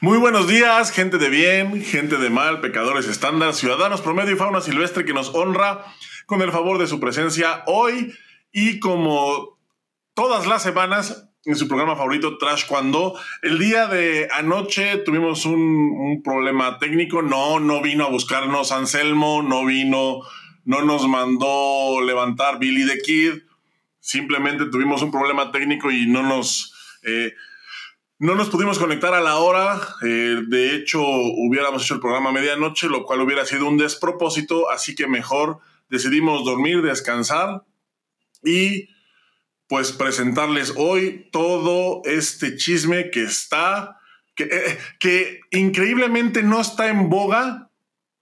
Muy buenos días, gente de bien, gente de mal, pecadores estándar, ciudadanos promedio y fauna silvestre que nos honra con el favor de su presencia hoy y como todas las semanas en su programa favorito Trash Cuando. El día de anoche tuvimos un, problema técnico, no, no vino a buscarnos Anselmo, no vino, no nos mandó levantar Billy the Kid, simplemente tuvimos un problema técnico y no nos... Eh, no nos pudimos conectar a la hora, eh, de hecho hubiéramos hecho el programa a medianoche, lo cual hubiera sido un despropósito, así que mejor decidimos dormir, descansar y pues presentarles hoy todo este chisme que está, que, eh, que increíblemente no está en boga,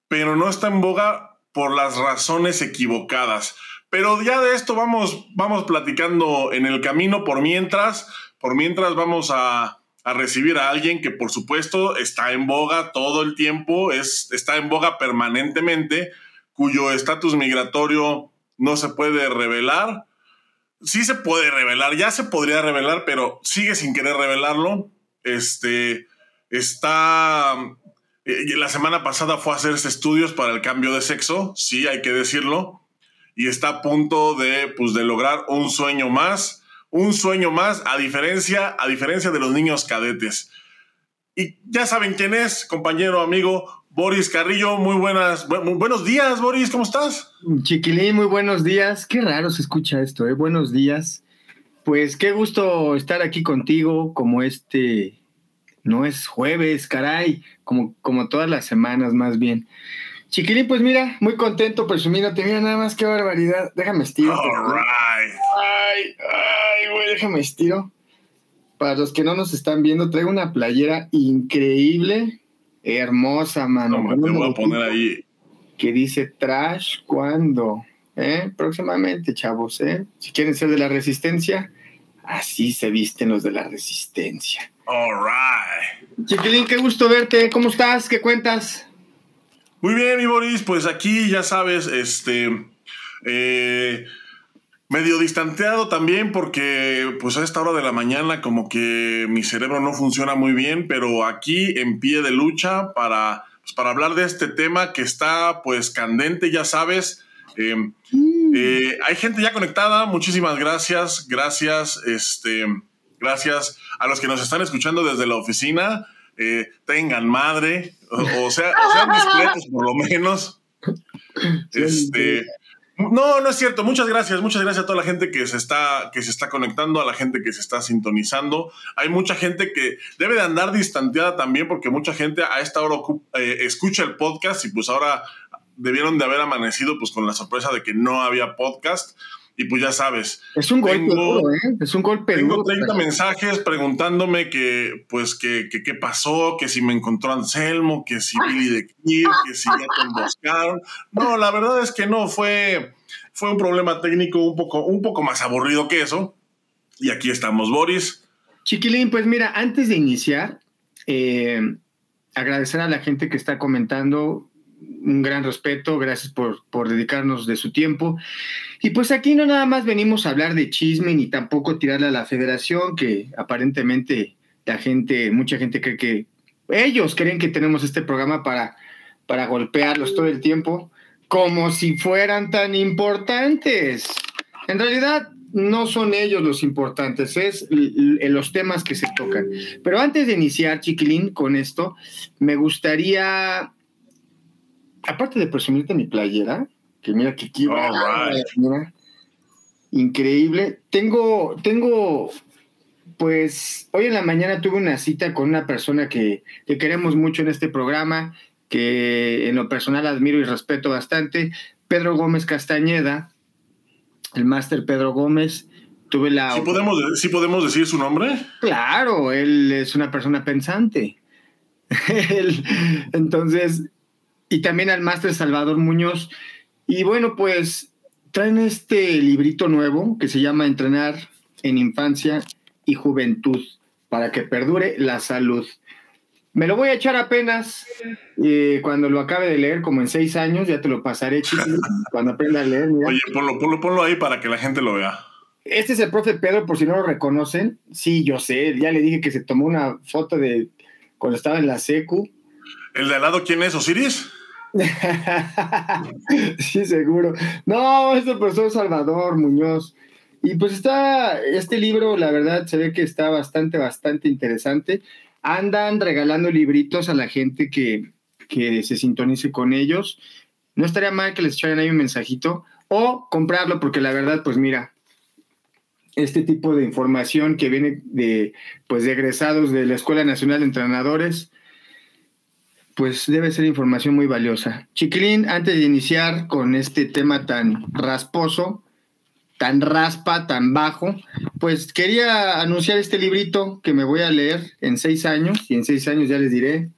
pero no está en boga por las razones equivocadas. Pero ya de esto vamos, vamos platicando en el camino por mientras, por mientras vamos a a recibir a alguien que por supuesto está en boga todo el tiempo, es, está en boga permanentemente, cuyo estatus migratorio no se puede revelar. Sí se puede revelar, ya se podría revelar, pero sigue sin querer revelarlo. Este está. Eh, la semana pasada fue a hacerse estudios para el cambio de sexo, sí, hay que decirlo, y está a punto de, pues, de lograr un sueño más un sueño más, a diferencia, a diferencia de los niños cadetes. Y ya saben quién es, compañero, amigo, Boris Carrillo. Muy buenas, buenos días, Boris, ¿cómo estás? Chiquilín, muy buenos días. Qué raro se escucha esto, ¿eh? Buenos días. Pues qué gusto estar aquí contigo, como este, no es jueves, caray, como, como todas las semanas más bien. Chiquilín, pues mira, muy contento, presumiéndote. Mira nada más qué barbaridad. Déjame estiro. Ay, ay, güey, déjame estiro. Para los que no nos están viendo, traigo una playera increíble, hermosa, mano. No, te voy a poner ahí. Que dice trash cuando. ¿Eh? Próximamente, chavos, ¿eh? Si quieren ser de la resistencia, así se visten los de la resistencia. All right. Chiquilín, qué gusto verte. ¿Cómo estás? ¿Qué cuentas? Muy bien, mi Boris, pues aquí ya sabes, este, eh, medio distanteado también porque pues a esta hora de la mañana como que mi cerebro no funciona muy bien, pero aquí en pie de lucha para, pues, para hablar de este tema que está pues candente, ya sabes. Em, mm. eh, hay gente ya conectada, muchísimas gracias, gracias, este, gracias a los que nos están escuchando desde la oficina. Eh, tengan madre, o, sea, sean discretos por lo menos. Este, no, no es cierto. Muchas gracias, muchas gracias a toda la gente que se está, que se está conectando, a la gente que se está sintonizando. Hay mucha gente que debe de andar distanteada también, porque mucha gente a esta hora eh, escucha el podcast y pues ahora debieron de haber amanecido pues con la sorpresa de que no había podcast. Y pues ya sabes. Es un golpe duro, ¿eh? Es un golpe Tengo 30 mensajes preguntándome que, pues, que, qué pasó, que si me encontró Anselmo, que si Billy de Kid, que si ya te emboscaron. No, la verdad es que no, fue, fue un problema técnico un poco, un poco más aburrido que eso. Y aquí estamos, Boris. Chiquilín, pues mira, antes de iniciar, eh, agradecer a la gente que está comentando un gran respeto, gracias por, por, dedicarnos de su tiempo. Y pues aquí no nada más venimos a hablar de chisme ni tampoco tirarle a la federación, que aparentemente la gente, mucha gente cree que ellos creen que tenemos este programa para, para golpearlos todo el tiempo, como si fueran tan importantes. En realidad no son ellos los importantes, es los temas que se tocan. Pero antes de iniciar, Chiquilín, con esto, me gustaría aparte de presumirte mi playera, que mira que aquí mira, increíble. Tengo, tengo, pues, hoy en la mañana tuve una cita con una persona que, que queremos mucho en este programa, que en lo personal admiro y respeto bastante, Pedro Gómez Castañeda, el máster Pedro Gómez. Tuve la. ¿Sí podemos, ¿Sí podemos decir su nombre? Claro, él es una persona pensante. entonces, y también al máster Salvador Muñoz. Y bueno, pues traen este librito nuevo que se llama Entrenar en Infancia y Juventud para que perdure la salud. Me lo voy a echar apenas eh, cuando lo acabe de leer, como en seis años, ya te lo pasaré, cuando aprenda a leer. Oye, ponlo, ponlo, ponlo ahí para que la gente lo vea. Este es el profe Pedro, por si no lo reconocen. Sí, yo sé, ya le dije que se tomó una foto de cuando estaba en la secu. ¿El de al lado quién es, Osiris? sí, seguro. No, es el profesor Salvador Muñoz. Y pues está, este libro, la verdad, se ve que está bastante, bastante interesante. Andan regalando libritos a la gente que, que se sintonice con ellos. No estaría mal que les echaran ahí un mensajito o comprarlo, porque la verdad, pues mira, este tipo de información que viene de, pues, de egresados de la Escuela Nacional de Entrenadores, pues debe ser información muy valiosa. Chiquilín, antes de iniciar con este tema tan rasposo, tan raspa, tan bajo, pues quería anunciar este librito que me voy a leer en seis años, y en seis años ya les diré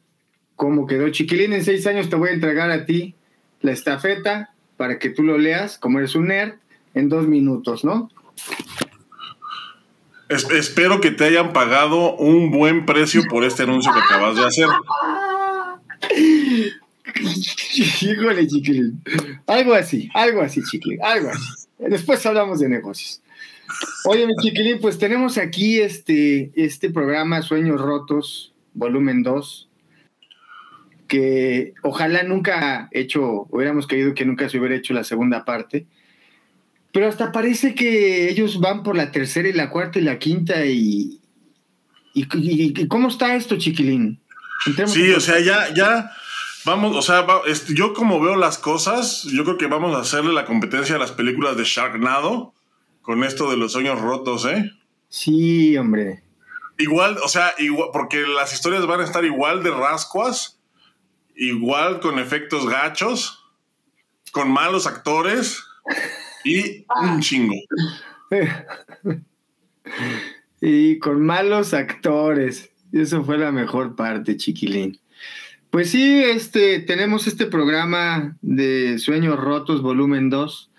cómo quedó. Chiquilín, en seis años te voy a entregar a ti la estafeta para que tú lo leas, como eres un nerd, en dos minutos, ¿no? espero que te hayan pagado un buen precio por este anuncio que acabas de hacer. Híjole, chiquilín. Algo así, algo así, chiquilín, algo así. Después hablamos de negocios. Oye, mi chiquilín, pues tenemos aquí este, este programa Sueños Rotos, volumen 2, que ojalá nunca hecho, hubiéramos querido que nunca se hubiera hecho la segunda parte, pero hasta parece que ellos van por la tercera y la cuarta y la quinta y... ¿Y, cómo está esto, chiquilín? Sí, o sea, ya, ya vamos, o sea, yo como veo las cosas, yo creo que vamos a hacerle la competencia a las películas de Sharknado con esto de los sueños rotos, ¿eh? Sí, hombre. Igual, o sea, igual, porque las historias van a estar igual de rascuas, igual con efectos gachos, con malos actores y un chingo. y con malos actores. Eso fue la mejor parte, chiquilín. Pues sí, este, tenemos este programa de Sueños Rotos, volumen 2,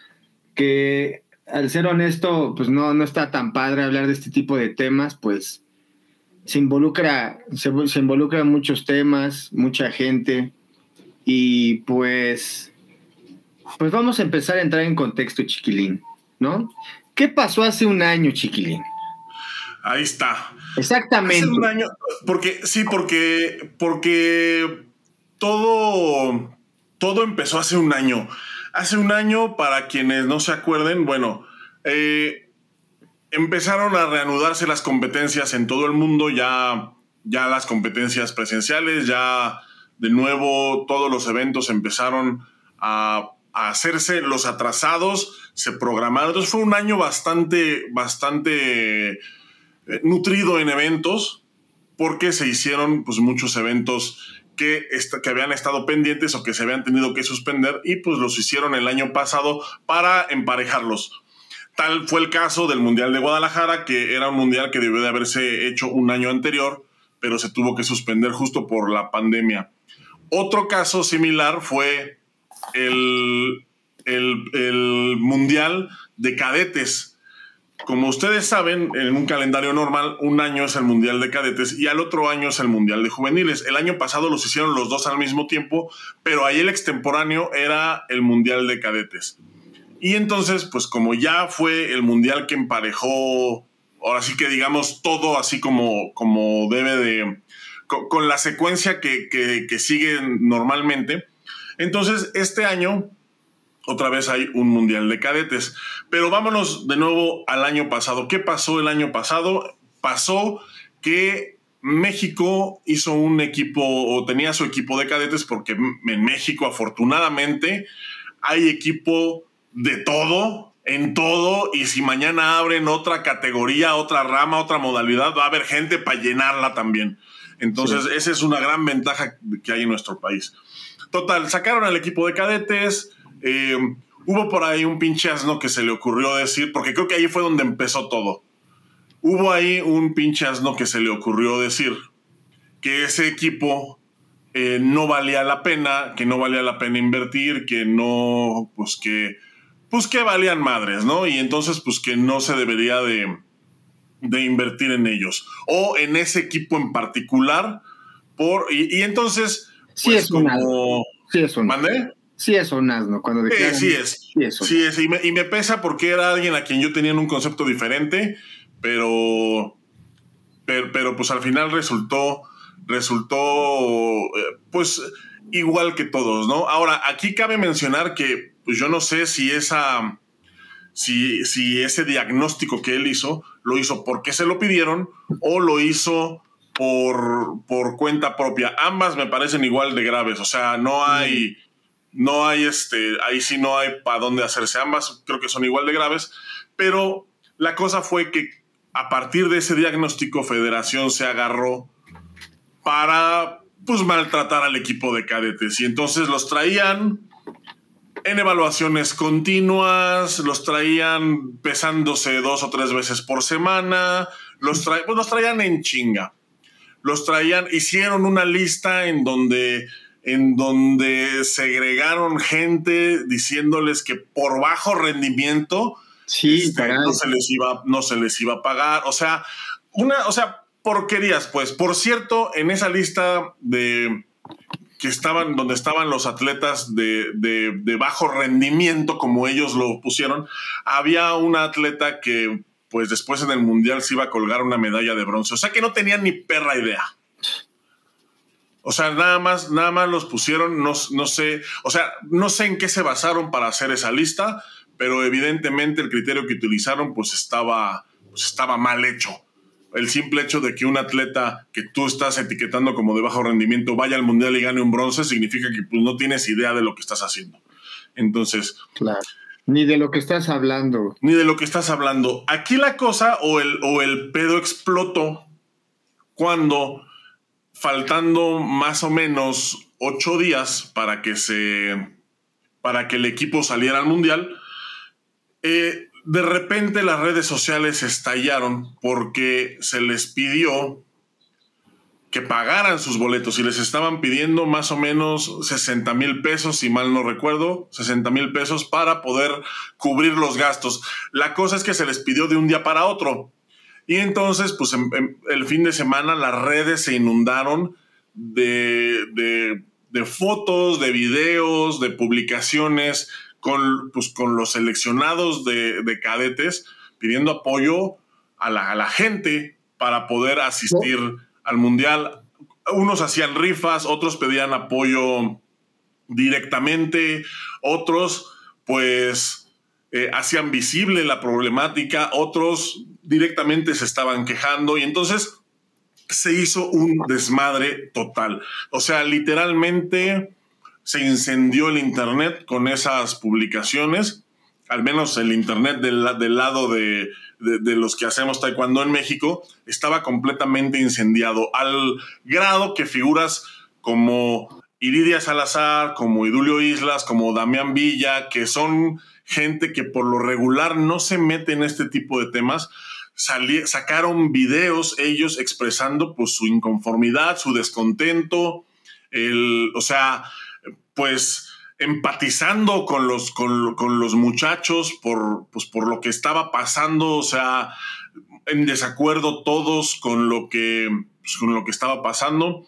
que al ser honesto, pues no, no está tan padre hablar de este tipo de temas, pues se involucra, se, involucra muchos temas, mucha gente, y pues, pues vamos a empezar a entrar en contexto, chiquilín, ¿no? ¿Qué pasó hace un año, chiquilín? Ahí está. Exactamente. Hace un año, porque sí, porque, porque todo, todo empezó hace un año. Hace un año, para quienes no se acuerden, bueno, eh, empezaron a reanudarse las competencias en todo el mundo, ya, ya las competencias presenciales, ya de nuevo todos los eventos empezaron a, hacerse, los atrasados se programaron. Entonces fue un año bastante, bastante nutrido en eventos, porque se hicieron pues, muchos eventos que, que habían estado pendientes o que se habían tenido que suspender y pues los hicieron el año pasado para emparejarlos. Tal fue el caso del Mundial de Guadalajara, que era un mundial que debió de haberse hecho un año anterior, pero se tuvo que suspender justo por la pandemia. Otro caso similar fue el, el, el Mundial de Cadetes, como ustedes saben, en un calendario normal, un año es el Mundial de Cadetes y al otro año es el Mundial de Juveniles. El año pasado los hicieron los dos al mismo tiempo, pero ahí el extemporáneo era el Mundial de Cadetes. Y entonces, pues como ya fue el Mundial que emparejó, ahora sí que digamos todo así como, como debe de, con, la secuencia que, que, que sigue normalmente, entonces este año otra vez hay un mundial de cadetes. Pero vámonos de nuevo al año pasado. ¿Qué pasó el año pasado? Pasó que México hizo un equipo o tenía su equipo de cadetes porque en México afortunadamente hay equipo de todo, en todo, y si mañana abren otra categoría, otra rama, otra modalidad, va a haber gente para llenarla también. Entonces, esa es una gran ventaja que hay en nuestro país. Total, sacaron al equipo de cadetes, eh, hubo por ahí un pinche asno que se le ocurrió decir, porque creo que ahí fue donde empezó todo. Hubo ahí un pinche asno que se le ocurrió decir que ese equipo eh, no valía la pena, que no valía la pena invertir, que no, pues que, pues que valían madres, ¿no? Y entonces, pues que no se debería de, de invertir en ellos o en ese equipo en particular. Por, y, entonces, sí pues, es como, sí es ¿Mandé? Sí es un asno. Cuando sí, es. Sí es. Y, me, pesa porque era alguien a quien yo tenía un concepto diferente, pero, pero, pero pues al final resultó, resultó, eh, pues, igual que todos, ¿no? Ahora, aquí cabe mencionar que pues, yo no sé si esa, si, si ese diagnóstico que él hizo, lo hizo porque se lo pidieron o lo hizo por, por cuenta propia. Ambas me parecen igual de graves, o sea, no hay, no hay este, ahí sí no hay para dónde hacerse. Ambas creo que son igual de graves, pero la cosa fue que a partir de ese diagnóstico, Federación se agarró para pues maltratar al equipo de cadetes y entonces los traían en evaluaciones continuas, los traían pesándose dos o tres veces por semana, los, pues los traían en chinga. Los traían, hicieron una lista en donde, en donde segregaron gente diciéndoles que por bajo rendimiento este, no, se les iba, no se les iba a pagar. O sea, una, o sea, porquerías, pues. Por cierto, en esa lista de que estaban, donde estaban los atletas de, de, bajo rendimiento, como ellos lo pusieron, había una atleta que, pues después en el Mundial se iba a colgar una medalla de bronce. O sea que no tenían ni perra idea. O sea, nada más, nada más los pusieron, no, no sé, o sea, no sé en qué se basaron para hacer esa lista, pero evidentemente el criterio que utilizaron pues estaba, pues estaba mal hecho el simple hecho de que un atleta que tú estás etiquetando como de bajo rendimiento vaya al mundial y gane un bronce significa que pues, no tienes idea de lo que estás haciendo. Entonces. Claro. Ni de lo que estás hablando. Ni de lo que estás hablando. Aquí la cosa o el, o el pedo explotó cuando, faltando más o menos ocho días para que se. para que el equipo saliera al mundial, eh, de repente las redes sociales estallaron porque se les pidió que pagaran sus boletos y les estaban pidiendo más o menos 60 mil pesos, si mal no recuerdo, 60 mil pesos para poder cubrir los gastos. La cosa es que se les pidió de un día para otro. Y entonces, pues el fin de semana las redes se inundaron de, de, fotos, de videos, de publicaciones con, pues, con los seleccionados de, cadetes pidiendo apoyo a la, gente para poder asistir al Mundial. Unos hacían rifas, otros pedían apoyo directamente, otros pues eh, hacían visible la problemática, otros directamente se estaban quejando y entonces se hizo un desmadre total. O sea, literalmente se incendió el Internet con esas publicaciones, al menos el Internet del, lado de, los que hacemos taekwondo en México, estaba completamente incendiado, al grado que figuras como Iridia Salazar, como Idulio Islas, como Damián Villa, que son gente que por lo regular no se mete en este tipo de temas, sacaron videos ellos expresando pues su inconformidad, su descontento, el, o sea, pues empatizando con los, con, los muchachos por, pues, por lo que estaba pasando, o sea, en desacuerdo todos con lo que, pues, con lo que estaba pasando.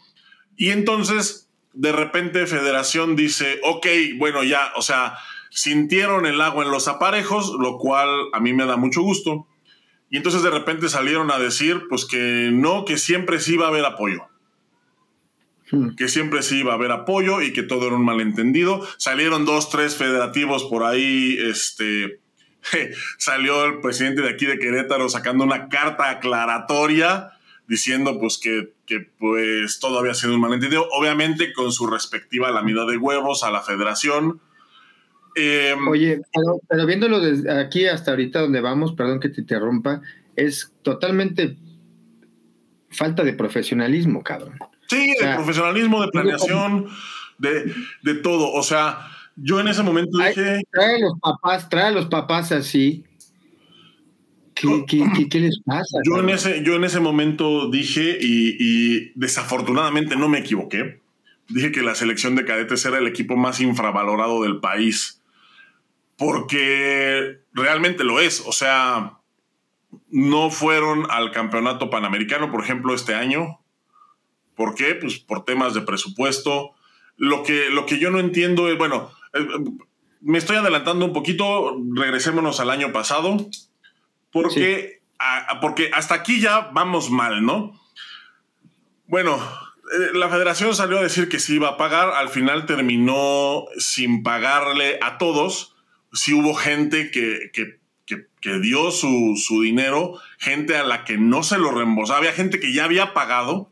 Y entonces, de repente, Federación dice, ok, bueno, ya, o sea, sintieron el agua en los aparejos, lo cual a mí me da mucho gusto. Y entonces de repente salieron a decir, pues que no, que siempre sí iba a haber apoyo. Hmm. que siempre sí iba a haber apoyo y que todo era un malentendido. Salieron dos, tres federativos por ahí, este, salió el presidente de aquí de Querétaro sacando una carta aclaratoria diciendo pues que, pues todo había sido un malentendido, obviamente con su respectiva lamida de huevos a la federación. Em, Oye, pero, pero, viéndolo desde aquí hasta ahorita donde vamos, perdón que te interrumpa, es totalmente falta de profesionalismo, cabrón. Sí, de profesionalismo, de planeación, de, de, todo. O sea, yo en ese momento dije. Trae a los papás, trae a los papás así. ¿Qué, qué, les pasa? Yo en, ese, yo en ese momento dije, y, y, desafortunadamente no me equivoqué, dije que la selección de cadetes era el equipo más infravalorado del país. Porque realmente lo es. O sea, no fueron al campeonato panamericano, por ejemplo, este año ¿Por qué? Pues por temas de presupuesto. Lo que, lo que yo no entiendo es, bueno, eh, me estoy adelantando un poquito, regresémonos al año pasado, porque, porque hasta aquí ya vamos mal, ¿no? Bueno, eh, la federación salió a decir que sí iba a pagar, al final terminó sin pagarle a todos. Sí hubo gente que, que, dio su, su, dinero, gente a la que no se lo reembolsaba, había gente que ya había pagado,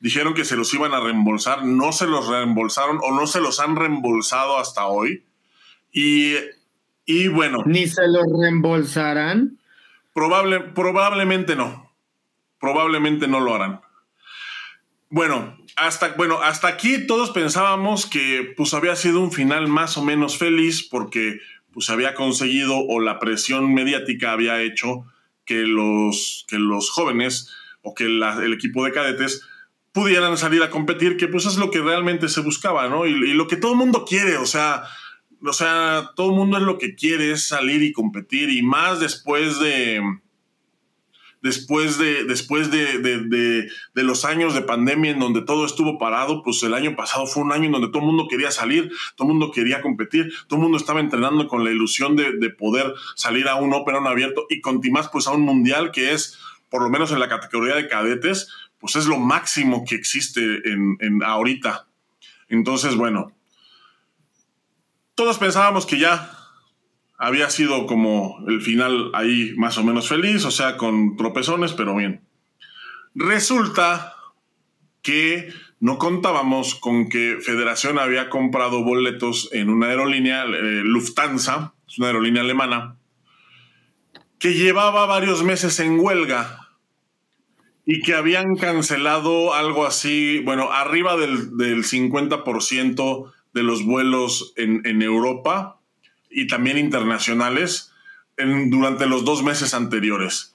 dijeron que se los iban a reembolsar, no se los reembolsaron o no se los han reembolsado hasta hoy. Y, y bueno. ¿Ni se los reembolsarán? Probable, probablemente no. Probablemente no lo harán. Bueno, hasta, bueno, hasta aquí todos pensábamos que pues había sido un final más o menos feliz porque pues había conseguido o la presión mediática había hecho que los, que los jóvenes o que el equipo de cadetes pudieran salir a competir, que pues es lo que realmente se buscaba, ¿no? Y, lo que todo el mundo quiere, o sea, o sea, todo el mundo es lo que quiere es salir y competir y más después de, después de, después de, los años de pandemia en donde todo estuvo parado, pues el año pasado fue un año en donde todo el mundo quería salir, todo el mundo quería competir, todo el mundo estaba entrenando con la ilusión de, poder salir a un Open abierto y con más pues a un mundial que es, por lo menos en la categoría de cadetes, pues es lo máximo que existe en, en ahorita. Entonces, bueno, todos pensábamos que ya había sido como el final ahí más o menos feliz, o sea, con tropezones, pero bien. Resulta que no contábamos con que Federación había comprado boletos en una aerolínea, eh, Lufthansa, es una aerolínea alemana, que llevaba varios meses en huelga y que habían cancelado algo así, bueno, arriba del, 50% de los vuelos en, en Europa y también internacionales durante los dos meses anteriores.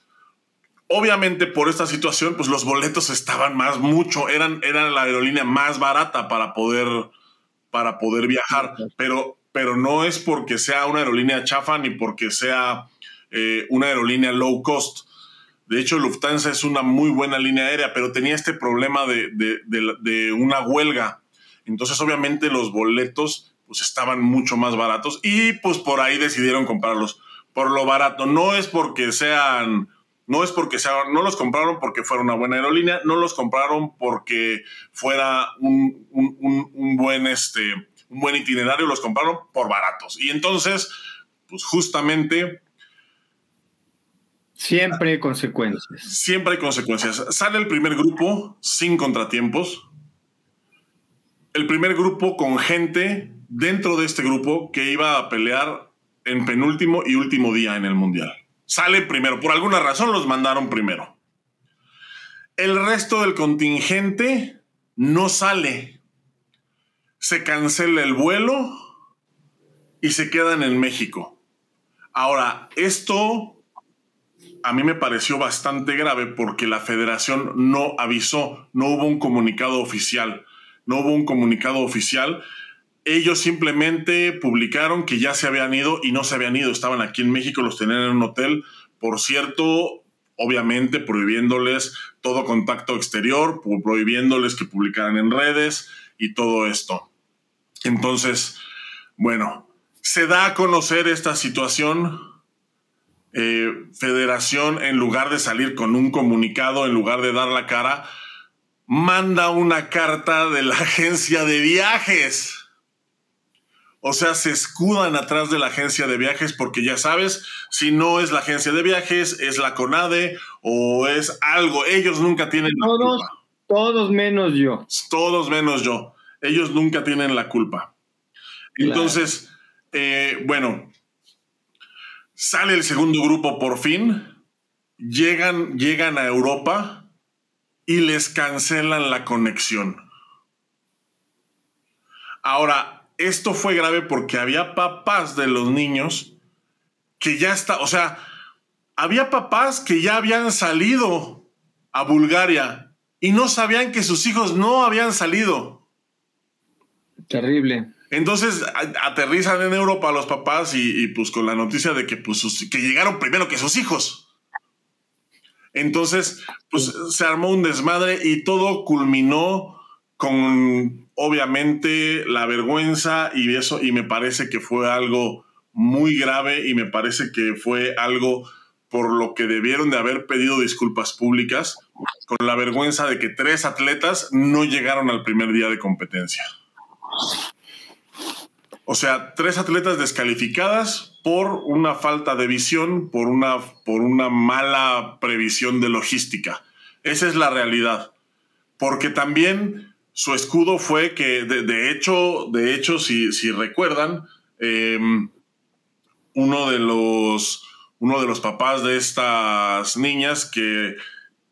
Obviamente por esta situación, pues los boletos estaban más mucho, eran, eran la aerolínea más barata para poder, para poder viajar, pero, pero no es porque sea una aerolínea chafa ni porque sea eh, una aerolínea low cost. De hecho, Lufthansa es una muy buena línea aérea, pero tenía este problema de, de una huelga. Entonces, obviamente, los boletos pues estaban mucho más baratos y pues por ahí decidieron comprarlos por lo barato. No es porque sean, no es porque sean, no los compraron porque fuera una buena aerolínea, no los compraron porque fuera un, buen, este, un buen itinerario, los compraron por baratos. Y entonces, pues justamente... Siempre hay consecuencias. Siempre hay consecuencias. Sale el primer grupo sin contratiempos. El primer grupo con gente dentro de este grupo que iba a pelear en penúltimo y último día en el Mundial. Sale primero, por alguna razón los mandaron primero. El resto del contingente no sale. Se cancela el vuelo y se quedan en México. Ahora, esto a mí me pareció bastante grave porque la federación no avisó, no hubo un comunicado oficial, no hubo un comunicado oficial ellos simplemente publicaron que ya se habían ido y no se habían ido, estaban aquí en México, los tenían en un hotel. Por cierto, obviamente prohibiéndoles todo contacto exterior, prohibiéndoles que publicaran en redes y todo esto. Entonces, bueno, se da a conocer esta situación. Eh, Federación, en lugar de salir con un comunicado, en lugar de dar la cara, manda una carta de la agencia de viajes o sea, se escudan atrás de la agencia de viajes porque ya sabes, si no es la agencia de viajes, es la CONADE o es algo. Ellos nunca tienen todos, la culpa. Todos menos yo. Todos menos yo. Ellos nunca tienen la culpa. Entonces, eh, bueno, sale el segundo grupo por fin, llegan, llegan a Europa y les cancelan la conexión. Ahora, esto fue grave porque había papás de los niños que ya está, o sea, había papás que ya habían salido a Bulgaria y no sabían que sus hijos no habían salido. Terrible. Entonces aterrizan en Europa los papás y, pues con la noticia de que, pues, que llegaron primero que sus hijos. Entonces, pues se armó un desmadre y todo culminó con obviamente la vergüenza y eso, y me parece que fue algo muy grave y me parece que fue algo por lo que debieron de haber pedido disculpas públicas con la vergüenza de que tres atletas no llegaron al primer día de competencia. O sea, tres atletas descalificadas por una falta de visión, por una, por una mala previsión de logística. Esa es la realidad. Porque también su escudo fue que, de, hecho, de hecho, si, si recuerdan, em, uno, de los, uno de los papás de estas niñas que,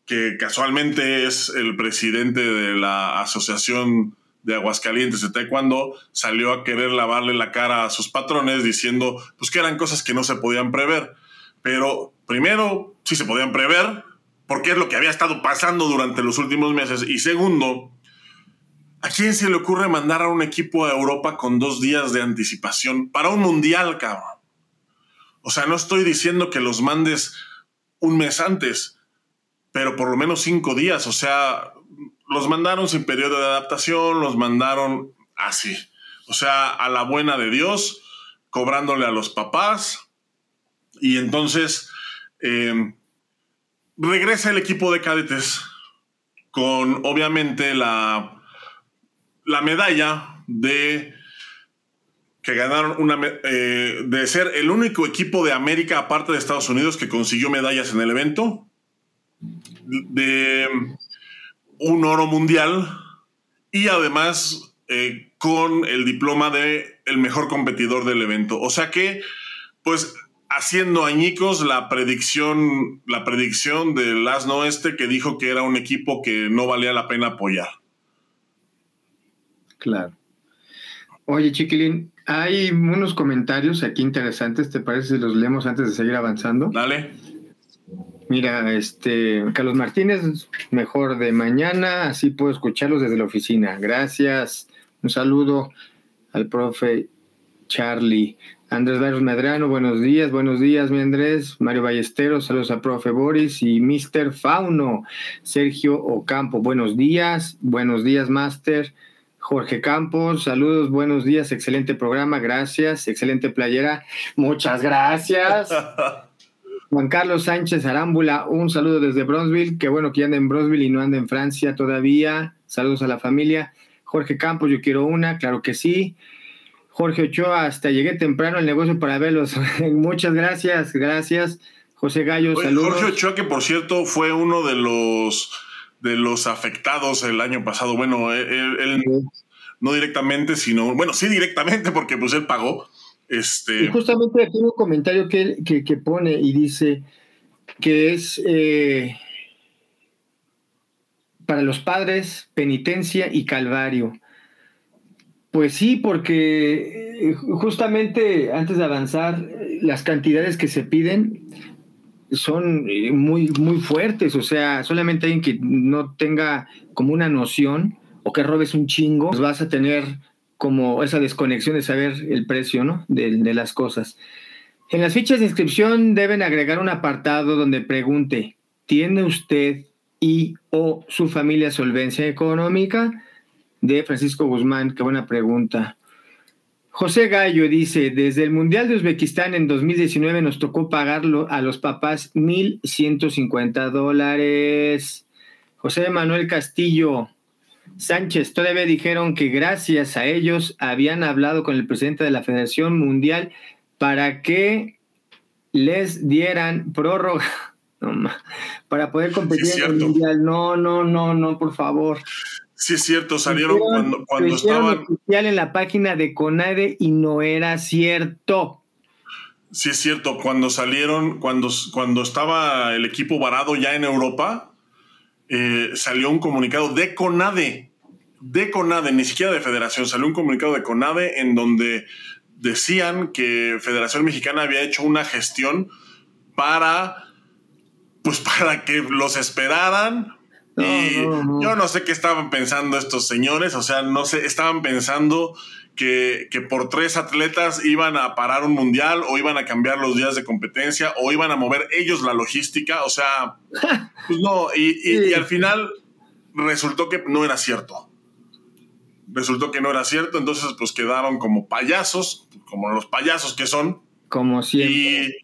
que casualmente es el presidente de la Asociación de Aguascalientes de Taekwondo salió a querer lavarle la cara a sus patrones diciendo pues que eran cosas que no se podían prever. Pero primero, sí se podían prever, porque es lo que había estado pasando durante los últimos meses. Y segundo, ¿a quién se le ocurre mandar a un equipo a Europa con dos días de anticipación para un mundial, cabrón? O sea, no estoy diciendo que los mandes un mes antes, pero por lo menos cinco días. O sea, los mandaron sin periodo de adaptación, los mandaron así. O sea, a la buena de Dios, cobrándole a los papás. Y entonces em, regresa el equipo de cadetes con obviamente la, la medalla de que ganaron una eh, de ser el único equipo de América aparte de Estados Unidos que consiguió medallas en el evento de un oro mundial y además eh, con el diploma de el mejor competidor del evento. O sea que, pues, haciendo añicos la predicción, la predicción del este que dijo que era un equipo que no valía la pena apoyar. Claro. Oye, Chiquilín, hay unos comentarios aquí interesantes, ¿te parece si los leemos antes de seguir avanzando? Dale. Mira, este Carlos Martínez, mejor de mañana, así puedo escucharlos desde la oficina. Gracias. Un saludo al profe Charlie. Andrés Barros Medrano, buenos días, buenos días, mi Andrés. Mario Ballesteros, saludos a profe Boris y Mr. Fauno. Sergio Ocampo, buenos días, buenos días, Master. Jorge Campos, saludos, buenos días, excelente programa, gracias, excelente playera, muchas gracias. Juan Carlos Sánchez Arámbula, un saludo desde Bronzeville. Qué bueno que anda en Bronzeville y no anda en Francia todavía. Saludos a la familia. Jorge Campos, yo quiero una, claro que sí. Jorge Ochoa, hasta llegué temprano al negocio para verlos. Muchas gracias, gracias. José Gallo, saludos. Jorge Ochoa, que por cierto fue uno de los de los afectados el año pasado. Bueno, él, no directamente, sino, bueno, sí directamente, porque pues él pagó este... Y justamente aquí un comentario que, que, pone y dice que es eh, para los padres penitencia y calvario. Pues sí, porque eh, justamente antes de avanzar, las cantidades que se piden son eh, muy, muy fuertes. O sea, solamente alguien que no tenga como una noción o que robes un chingo, pues vas a tener como esa desconexión de saber el precio ¿no? de, las cosas. En las fichas de inscripción deben agregar un apartado donde pregunte, ¿tiene usted y o su familia solvencia económica? De Francisco Guzmán, qué buena pregunta. José Gallo dice, desde el Mundial de Uzbekistán en 2019 nos tocó pagarlo a los papás 1.150 dólares. José Manuel Castillo, Sánchez todavía dijeron que gracias a ellos habían hablado con el presidente de la Federación Mundial para que les dieran prórroga para poder competir en el Mundial. No, no, no, no, por favor. Sí, es cierto, salieron cuando, cuando estaban. oficial en la página de CONADE y no era cierto. Sí, es cierto, cuando salieron, cuando, cuando estaba el equipo varado ya en Europa, eh, salió un comunicado de CONADE, de CONADE, ni siquiera de Federación, salió un comunicado de CONADE en donde decían que Federación Mexicana había hecho una gestión para, pues para que los esperaran. Y yo no sé qué estaban pensando estos señores, o sea, no sé, estaban pensando que, por tres atletas iban a parar un mundial o iban a cambiar los días de competencia o iban a mover ellos la logística. O sea, pues no, y, al final resultó que no era cierto. Resultó que no era cierto, entonces pues quedaron como payasos, como los payasos que son. Como siempre. Y,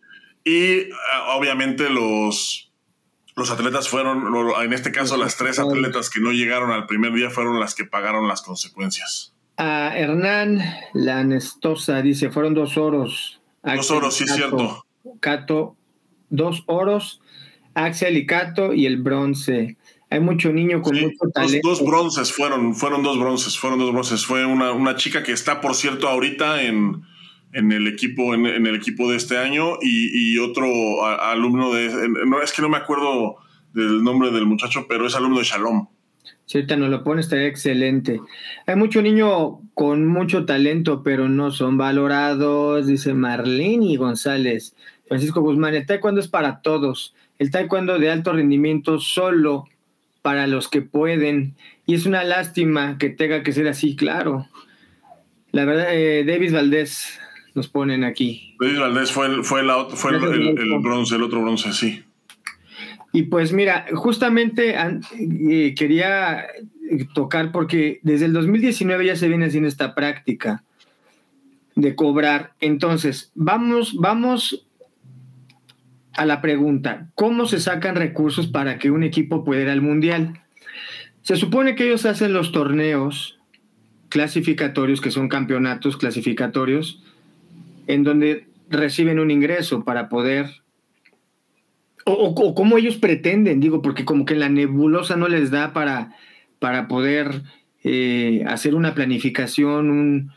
Y ah, obviamente los, los atletas fueron, en este caso las tres atletas que no llegaron al primer día fueron las que pagaron las consecuencias. A Hernán Lanestosa dice, fueron dos oros. Dos oros, sí es cierto. Cato, dos oros, Axel y Cato y el bronce. Hay mucho niño con mucho talento. Dos, bronces fueron, fueron dos bronces, fueron dos bronces. Fue una, una chica que está, por cierto, ahorita en, en el equipo, en, el equipo de este año, y, otro alumno de. No, es que no me acuerdo del nombre del muchacho, pero es alumno de Shalom. Si ahorita nos lo pone, estaría excelente. Hay mucho niño con mucho talento, pero no son valorados, dice Marlene González. Francisco Guzmán, el taekwondo es para todos. El taekwondo de alto rendimiento solo para los que pueden. Y es una lástima que tenga que ser así, claro. La verdad, eh, Davis Valdés nos ponen aquí. Valdés fue, el, fue, fue el, bronce, el otro bronce, sí. Y pues mira, justamente eh, quería tocar porque desde el 2019 ya se viene haciendo esta práctica de cobrar. Entonces, vamos, vamos a la pregunta, ¿cómo se sacan recursos para que un equipo pueda ir al Mundial? Se supone que ellos hacen los torneos clasificatorios, que son campeonatos clasificatorios, en donde reciben un ingreso para poder, o, como ellos pretenden, digo, porque como que la nebulosa no les da para, para poder eh, hacer una planificación, un,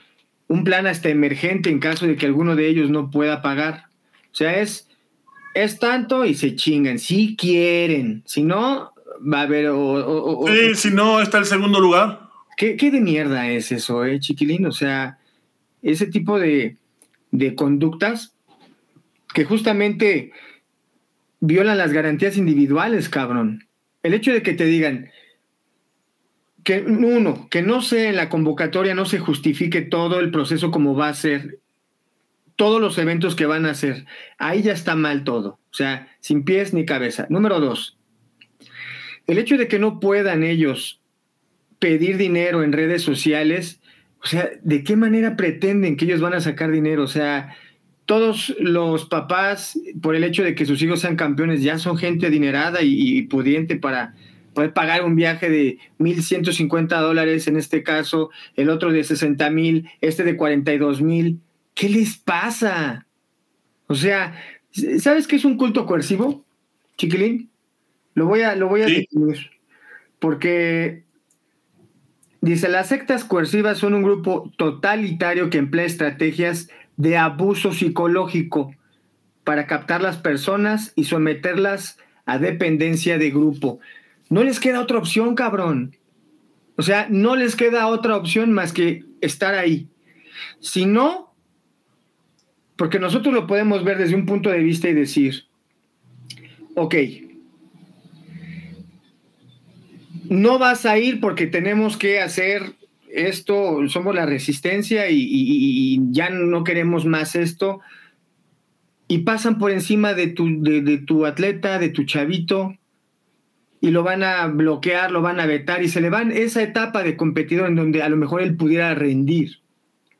un plan hasta emergente en caso de que alguno de ellos no pueda pagar. O sea, es es tanto y se chingan. Si quieren, si no, va a haber. sí, si no, está el segundo lugar. ¿Qué, de mierda es eso, eh, chiquilín? O sea, ese tipo de, de conductas que justamente violan las garantías individuales, cabrón. El hecho de que te digan que uno, que no sé en la convocatoria no se justifique todo el proceso como va a ser todos los eventos que van a hacer. Ahí ya está mal todo. O sea, sin pies ni cabeza. Número dos, el hecho de que no puedan ellos pedir dinero en redes sociales, o sea, ¿de qué manera pretenden que ellos van a sacar dinero? O sea, todos los papás, por el hecho de que sus hijos sean campeones, ya son gente adinerada y, pudiente para poder pagar un viaje de 1.150 dólares en este caso, el otro de 60 mil, este de 42 mil. ¿Qué les pasa? O sea, ¿sabes qué es un culto coercivo, chiquilín? Lo voy a, lo voy a definir. Porque dice, las sectas coercivas son un grupo totalitario que emplea estrategias de abuso psicológico para captar las personas y someterlas a dependencia de grupo. No les queda otra opción, cabrón. O sea, no les queda otra opción más que estar ahí. Si no, porque nosotros lo podemos ver desde un punto de vista y decir, ok, no vas a ir porque tenemos que hacer esto, somos la resistencia y, ya no queremos más esto, y pasan por encima de tu, de tu atleta, de tu chavito, y lo van a bloquear, lo van a vetar, y se le van esa etapa de competidor en donde a lo mejor él pudiera rendir.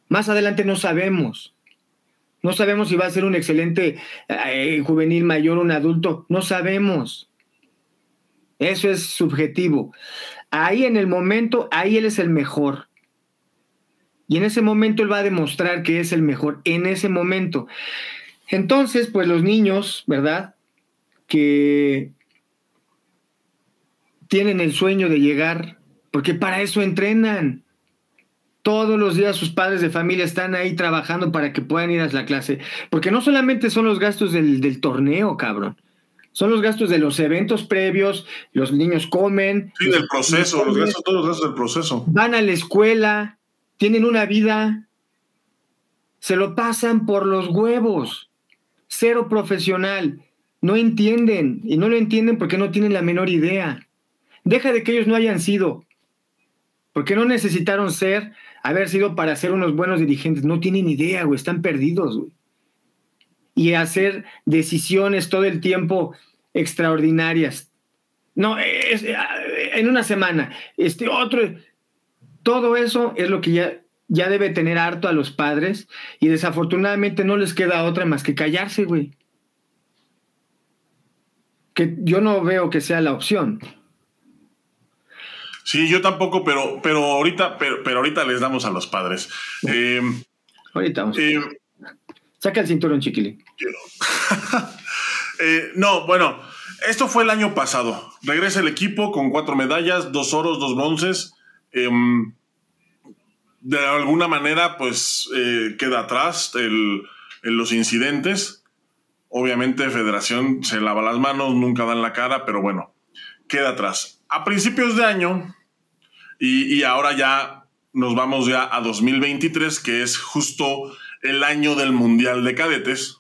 Más adelante no sabemos. No sabemos si va a ser un excelente eh, juvenil mayor un adulto. No sabemos. Eso es subjetivo. Ahí en el momento, ahí él es el mejor. Y en ese momento él va a demostrar que es el mejor. En ese momento. Entonces, pues los niños, ¿verdad? Que tienen el sueño de llegar, porque para eso entrenan. Todos los días sus padres de familia están ahí trabajando para que puedan ir a la clase. Porque no solamente son los gastos del, torneo, cabrón. Son los gastos de los eventos previos, los niños comen. Sí, del proceso, los gastos, todos los gastos del proceso. Van a la escuela, tienen una vida, se lo pasan por los huevos. Cero profesional. No entienden, y no lo entienden porque no tienen la menor idea. Deja de que ellos no hayan sido, porque no necesitaron ser haber sido para ser unos buenos dirigentes. No tienen idea, güey, están perdidos, güey. Y hacer decisiones todo el tiempo extraordinarias. No, es, en una semana, este otro. Todo eso es lo que ya, ya debe tener harto a los padres y desafortunadamente no les queda otra más que callarse, güey. que yo no veo que sea la opción. Sí, yo tampoco, pero, pero ahorita, pero, pero ahorita les damos a los padres. Eh, ahorita vamos. Eh, Saca el cinturón, chiquilín. eh, no, bueno, esto fue el año pasado. Regresa el equipo con cuatro medallas, dos oros, dos bronces. Em, de alguna manera, pues eh, queda atrás el, los incidentes. Obviamente, Federación se lava las manos, nunca dan la cara, pero bueno, queda atrás. A principios de año, y ahora ya nos vamos ya a 2023, que es justo el año del Mundial de Cadetes.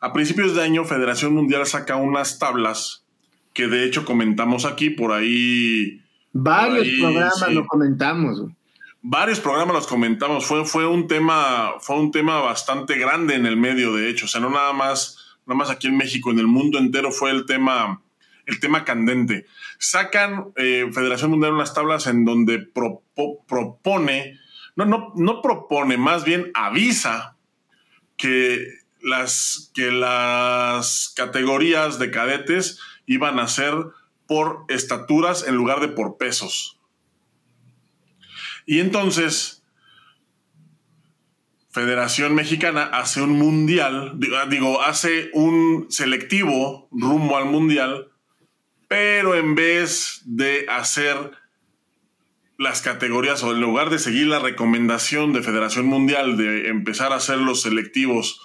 A principios de año, Federación Mundial saca unas tablas que de hecho comentamos aquí, por ahí. Varios programas lo comentamos. Varios programas los comentamos. Fue, fue, un tema, fue un tema bastante grande en el medio, de hecho. O sea, no nada más, nada más aquí en México, en el mundo entero fue el tema, el tema candente. Sacan eh, Federación Mundial unas tablas en donde propone no, no, propone, más bien avisa que las, que las categorías de cadetes iban a ser por estaturas en lugar de por pesos. Y entonces, Federación Mexicana hace un mundial, digo, hace un selectivo rumbo al mundial, pero en vez de hacer las categorías o en lugar de seguir la recomendación de Federación Mundial de empezar a hacer los selectivos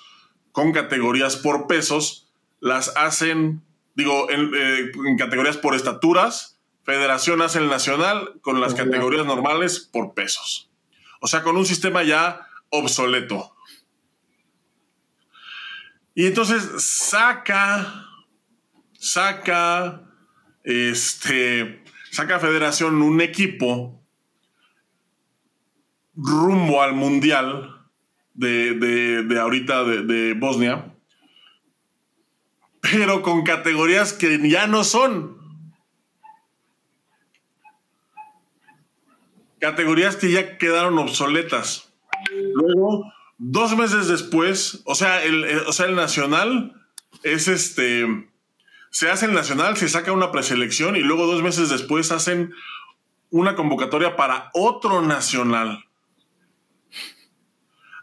con categorías por pesos, las hacen, digo, en, eh, categorías por estaturas, Federación hace el nacional con las categorías normales por pesos. O sea, con un sistema ya obsoleto. Y entonces saca, saca, este, saca Federación un equipo rumbo al mundial de, ahorita de, Bosnia, pero con categorías que ya no son. Categorías que ya quedaron obsoletas. Luego, dos meses después, o sea, el, o sea, el nacional es este. Se hace el nacional, se saca una preselección y luego dos meses después hacen una convocatoria para otro nacional.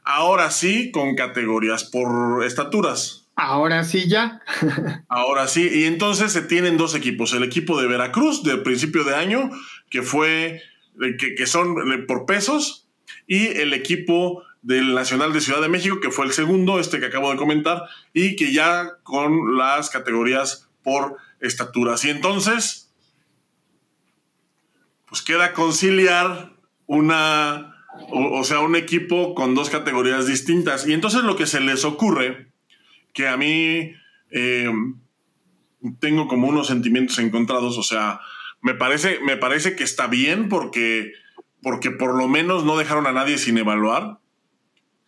Ahora sí, con categorías por estaturas. Ahora sí ya. Ahora sí, y entonces se tienen dos equipos, el equipo de Veracruz del principio de año, que fue, eh, que, son eh, por pesos, y el equipo del Nacional de Ciudad de México, que fue el segundo, este que acabo de comentar, y que ya con las categorías por estaturas. Y entonces, pues queda conciliar una o, sea, un equipo con dos categorías distintas. Y entonces lo que se les ocurre, que a mí eh, tengo como unos sentimientos encontrados, o sea, me parece, me parece que está bien porque, porque por lo menos no dejaron a nadie sin evaluar,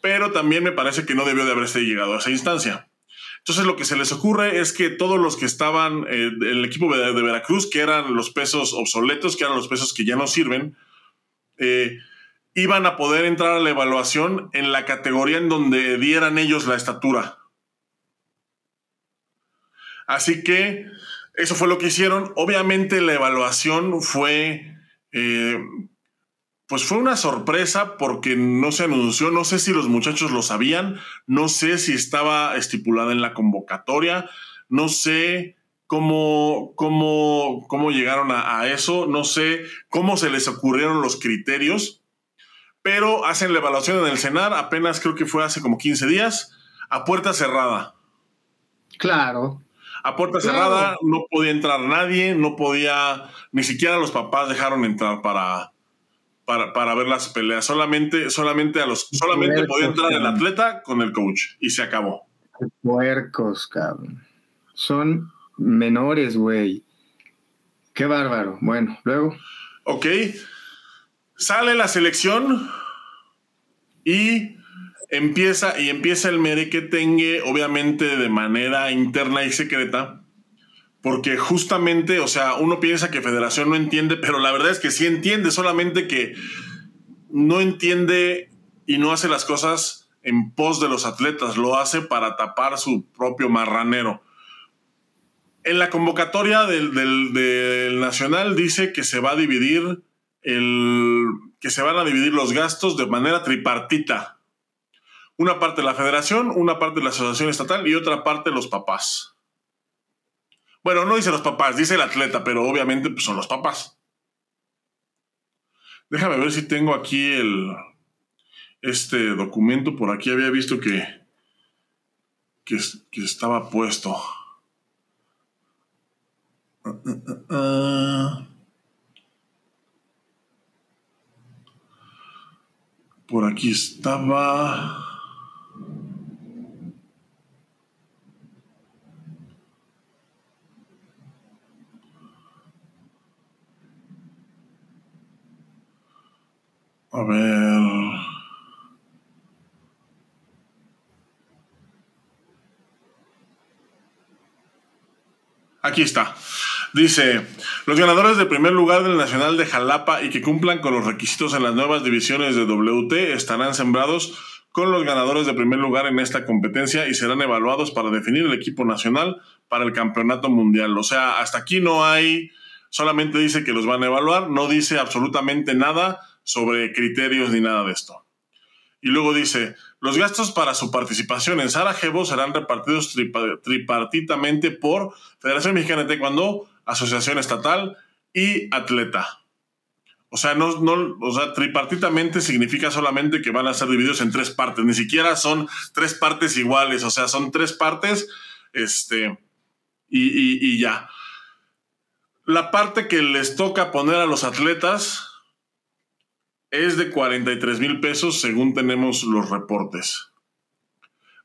pero también me parece que no debió de haberse llegado a esa instancia. Entonces lo que se les ocurre es que todos los que estaban, eh, el equipo de, Veracruz, que eran los pesos obsoletos, que eran los pesos que ya no sirven, eh, iban a poder entrar a la evaluación en la categoría en donde dieran ellos la estatura. Así que eso fue lo que hicieron. Obviamente la evaluación fue, eh, pues fue una sorpresa porque no se anunció, no sé si los muchachos lo sabían, no sé si estaba estipulada en la convocatoria, no sé cómo, cómo, cómo llegaron a, a eso, no sé cómo se les ocurrieron los criterios pero hacen la evaluación en el CENAR, apenas creo que fue hace como 15 días, a puerta cerrada. Claro. A puerta cerrada no podía entrar nadie, no podía, ni siquiera los papás dejaron entrar para, para, ver las peleas. Solamente, solamente a los, solamente podía entrar el atleta con el coach y se acabó. Puercos, cabrón. Son menores, güey. Qué bárbaro. Bueno, luego. Ok. Sale la selección y empieza, y empieza el merequetengue, obviamente de manera interna y secreta, porque justamente, o sea, uno piensa que Federación no entiende, pero la verdad es que sí entiende, solamente que no entiende y no hace las cosas en pos de los atletas, lo hace para tapar su propio marranero. En la convocatoria del, Nacional dice que se va a dividir el. que se van a dividir los gastos de manera tripartita. Una parte de la federación, una parte de la asociación estatal y otra parte los papás. Bueno, no dice los papás, dice el atleta, pero obviamente pues, son los papás. Déjame ver si tengo aquí el, este documento. Por aquí había visto que, que, estaba puesto. Por aquí estaba. A ver. Aquí está. Dice, los ganadores de primer lugar del Nacional de Jalapa y que cumplan con los requisitos en las nuevas divisiones de WT estarán sembrados con los ganadores de primer lugar en esta competencia y serán evaluados para definir el equipo nacional para el campeonato mundial. O sea, hasta aquí no hay, solamente dice que los van a evaluar, no dice absolutamente nada sobre criterios ni nada de esto. Y luego dice, los gastos para su participación en Sarajevo serán repartidos tripartitamente por Federación Mexicana de Taekwondo, Asociación Estatal y Atleta. O sea, no, no, o sea, tripartitamente significa solamente que van a ser divididos en tres partes. Ni siquiera son tres partes iguales. O sea, son tres partes. Este. Y, y ya. La parte que les toca poner a los atletas es de 43 mil pesos según tenemos los reportes.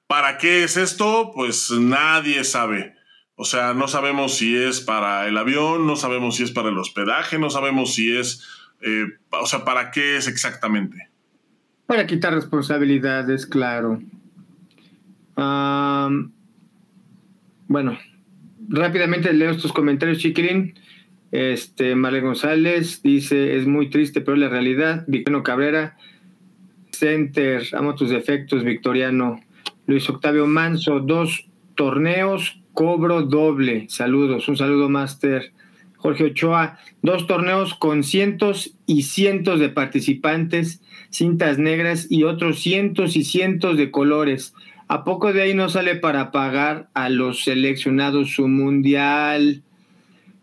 ¿Para qué es esto? Pues nadie sabe. O sea, no sabemos si es para el avión, no sabemos si es para el hospedaje, no sabemos si es... Eh, o sea, ¿para qué es exactamente? Para quitar responsabilidades, claro. bueno, rápidamente leo estos comentarios, Chiquilín. Este, Male González dice, es muy triste, pero la realidad. Victoriano Cabrera, Center, amo tus defectos, Victoriano. Luis Octavio Manso, dos torneos, cobro doble. Saludos, un saludo, Master. Jorge Ochoa, dos torneos con cientos y cientos de participantes, cintas negras y otros cientos y cientos de colores. ¿A poco de ahí no sale para pagar a los seleccionados su mundial?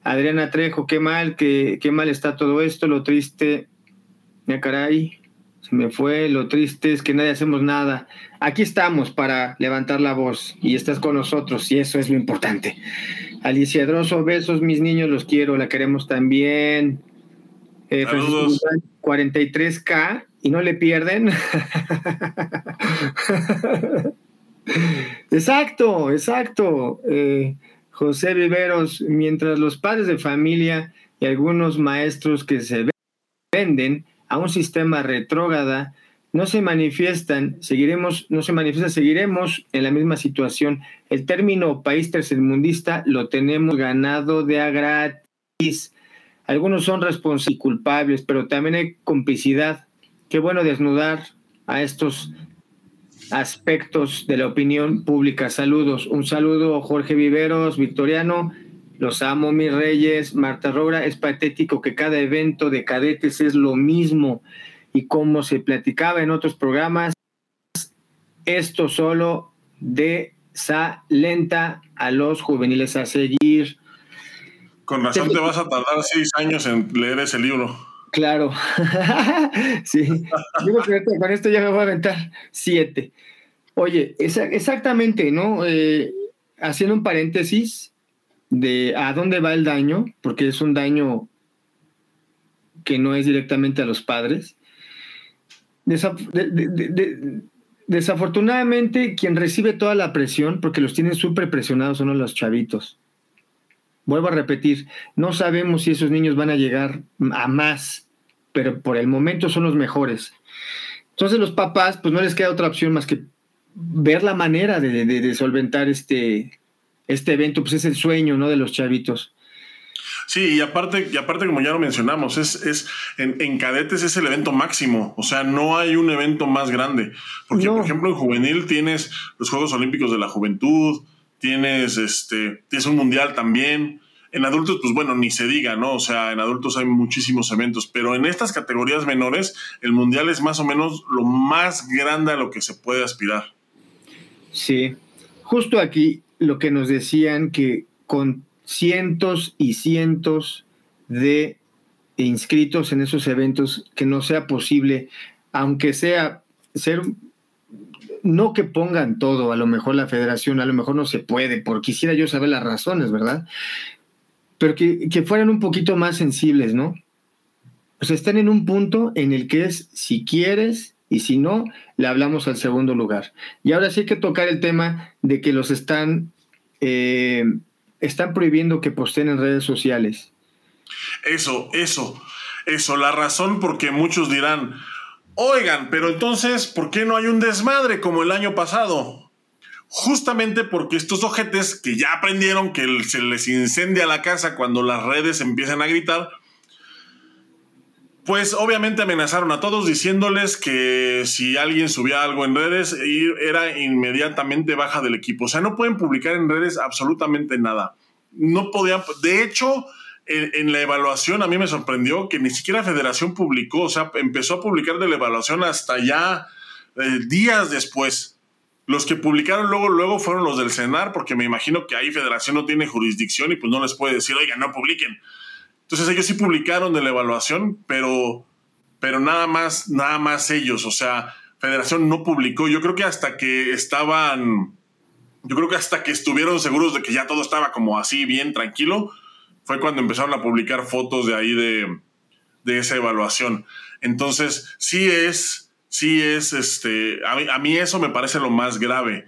Adriana Trejo, qué mal, qué, qué mal está todo esto, lo triste, ya caray, se me fue, lo triste es que nadie hacemos nada. Aquí estamos para levantar la voz y estás con nosotros y eso es lo importante. Alicia Droso, besos, mis niños, los quiero, la queremos también. Eh, 43K y no le pierden. exacto, exacto. Eh, José Viveros, mientras los padres de familia y algunos maestros que se venden a un sistema retrógrada no se manifiestan, seguiremos, no se manifiesta, seguiremos en la misma situación. El término país tercermundista lo tenemos ganado de a gratis. Algunos son responsables y culpables, pero también hay complicidad. Qué bueno desnudar a estos aspectos de la opinión pública. Saludos. Un saludo, Jorge Viveros, Victoriano. Los amo, mis reyes. Marta Rogra, es patético que cada evento de cadetes es lo mismo. Y como se platicaba en otros programas, esto solo desalenta a los juveniles a seguir. Con razón te vas a tardar seis años en leer ese libro. Claro. sí. Digo que con esto ya me voy a aventar siete. Oye, exactamente, ¿no? Eh, haciendo un paréntesis de a dónde va el daño, porque es un daño que no es directamente a los padres. Desafortunadamente, quien recibe toda la presión, porque los tienen súper presionados, son los chavitos. Vuelvo a repetir, no sabemos si esos niños van a llegar a más, pero por el momento son los mejores. Entonces los papás, pues no les queda otra opción más que ver la manera de, solventar este, este evento, pues es el sueño, ¿no? De los chavitos. Sí, y aparte, y aparte como ya lo mencionamos, es, es en, cadetes es el evento máximo, o sea, no hay un evento más grande, porque por ejemplo en juvenil tienes los Juegos Olímpicos de la Juventud, tienes, este, tienes un mundial también. En adultos, pues bueno, ni se diga, ¿no? O sea, en adultos hay muchísimos eventos, pero en estas categorías menores, el mundial es más o menos lo más grande a lo que se puede aspirar. Sí, justo aquí lo que nos decían que con cientos y cientos de inscritos en esos eventos, que no sea posible, aunque sea ser no que pongan todo, a lo mejor la federación, a lo mejor no se puede, porque quisiera yo saber las razones, ¿verdad? Pero que, que fueran un poquito más sensibles, ¿no? O sea, están en un punto en el que es si quieres y si no, le hablamos al segundo lugar. Y ahora sí hay que tocar el tema de que los están, eh, están prohibiendo que posteen en redes sociales. Eso, eso, eso, la razón porque muchos dirán, Oigan, pero entonces, ¿por qué no hay un desmadre como el año pasado? Justamente porque estos ojetes que ya aprendieron que se les incendia la casa cuando las redes empiezan a gritar, pues obviamente amenazaron a todos diciéndoles que si alguien subía algo en redes era inmediatamente baja del equipo. O sea, no pueden publicar en redes absolutamente nada. No podían, de hecho, en, la evaluación a mí me sorprendió que ni siquiera Federación publicó, o sea, empezó a publicar de la evaluación hasta ya eh, días después. Los que publicaron luego, luego fueron los del CENAR, porque me imagino que ahí Federación no tiene jurisdicción y pues no les puede decir, oiga, no publiquen. Entonces ellos sí publicaron de la evaluación, pero, pero nada más, nada más ellos, o sea, Federación no publicó. Yo creo que hasta que estaban, yo creo que hasta que estuvieron seguros de que ya todo estaba como así, bien, tranquilo, fue cuando empezaron a publicar fotos de ahí de, esa evaluación. Entonces, sí es, sí es, este, a mí, eso me parece lo más grave,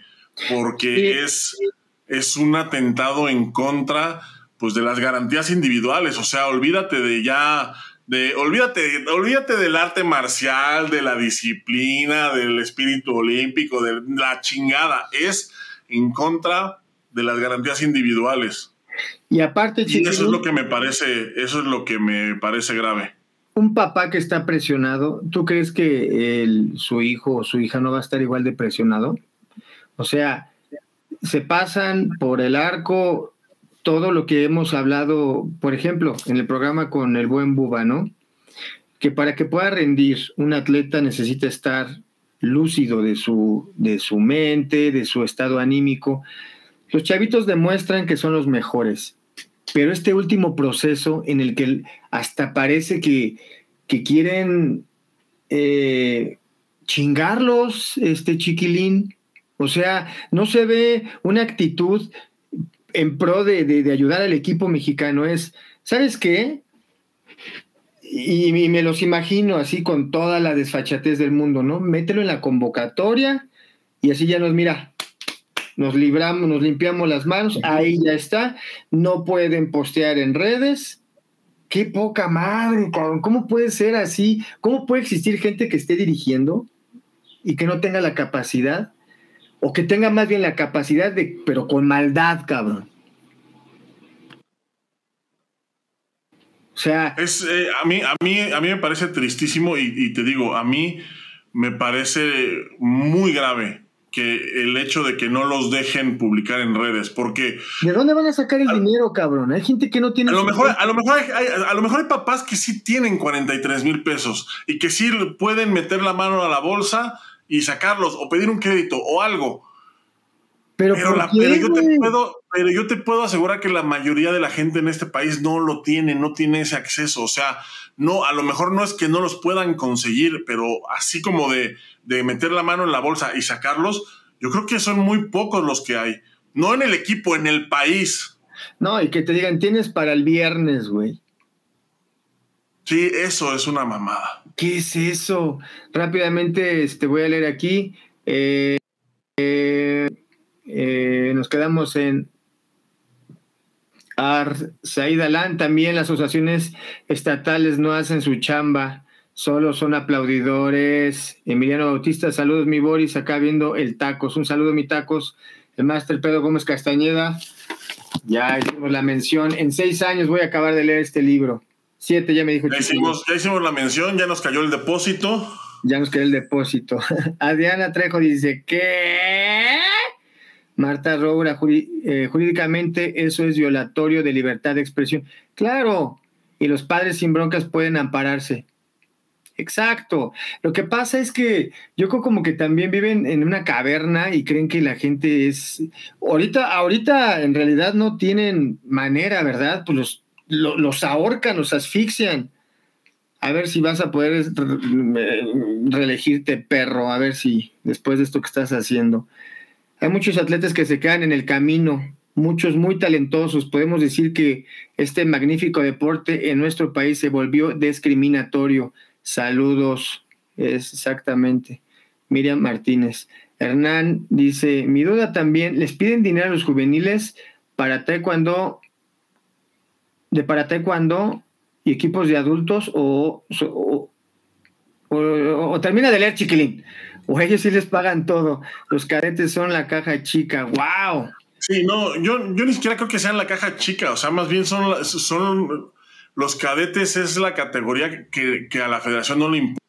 porque es, es un atentado en contra, pues, de las garantías individuales. O sea, olvídate de ya, de, olvídate, olvídate del arte marcial, de la disciplina, del espíritu olímpico, de la chingada. Es en contra de las garantías individuales. Y aparte, eso es lo que me parece, eso es lo que me parece grave. Un papá que está presionado, ¿tú crees que su hijo o su hija no va a estar igual de presionado? O sea, se pasan por el arco todo lo que hemos hablado, por ejemplo, en el programa con el buen Buba, ¿no? Que para que pueda rendir, un atleta necesita estar lúcido de su, de su mente, de su estado anímico. Los chavitos demuestran que son los mejores, pero este último proceso en el que hasta parece que, quieren eh, chingarlos, este chiquilín, o sea, no se ve una actitud en pro de, de, ayudar al equipo mexicano. Es, ¿sabes qué? Y, y, me los imagino así con toda la desfachatez del mundo, ¿no? Mételo en la convocatoria y así ya nos mira, nos libramos, nos limpiamos las manos, ahí ya está, no pueden postear en redes. Qué poca madre, cabrón. ¿Cómo puede ser así? ¿Cómo puede existir gente que esté dirigiendo y que no tenga la capacidad? O que tenga más bien la capacidad de, pero con maldad, cabrón. O sea. Es, eh, a, mí, a, mí, a mí me parece tristísimo y, y te digo, a mí me parece muy grave que el hecho de que no los dejen publicar en redes, porque... ¿De dónde van a sacar el dinero, cabrón? Hay gente que no tiene... A lo, mejor, a, lo mejor hay, a lo mejor hay papás que sí tienen 43 mil pesos y que sí pueden meter la mano a la bolsa y sacarlos o pedir un crédito o algo. Pero, pero, yo te puedo, pero yo te puedo asegurar que la mayoría de la gente en este país no lo tiene, no tiene ese acceso. O sea, no, a lo mejor no es que no los puedan conseguir, pero así como de de meter la mano en la bolsa y sacarlos, yo creo que son muy pocos los que hay. No en el equipo, en el país. No, y que te digan, tienes para el viernes, güey. Sí, eso es una mamada. ¿Qué es eso? Rápidamente este, voy a leer aquí. Eh, eh, eh, nos quedamos en Ar Said Alán. También las asociaciones estatales no hacen su chamba. Solo son aplaudidores. Emiliano Bautista, saludos mi Boris, acá viendo el Tacos. Un saludo mi Tacos. El máster Pedro Gómez Castañeda. Ya hicimos la mención. En seis años voy a acabar de leer este libro. Siete, ya me dijo. Ya hicimos, ya hicimos la mención, ya nos cayó el depósito. Ya nos cayó el depósito. Adriana Trejo dice, ¿qué? Marta Roura, eh, jurídicamente eso es violatorio de libertad de expresión. Claro, y los padres sin broncas pueden ampararse. Exacto. Lo que pasa es que yo creo como que también viven en una caverna y creen que la gente es. Ahorita, ahorita en realidad no tienen manera, ¿verdad? Pues los, los, ahorcan, los asfixian. A ver si vas a poder reelegirte, perro, a ver si después de esto que estás haciendo. Hay muchos atletas que se quedan en el camino, muchos muy talentosos. Podemos decir que este magnífico deporte en nuestro país se volvió discriminatorio Saludos, exactamente. Miriam Martínez. Hernán dice, mi duda también, ¿les piden dinero a los juveniles para taekwondo, de para taekwondo y equipos de adultos o, o, termina de leer chiquilín? O ellos sí les pagan todo. Los cadetes son la caja chica. ¡Wow! Sí, no, yo, yo ni siquiera creo que sean la caja chica. O sea, más bien son, son los cadetes es la categoría que, a la federación no le importa.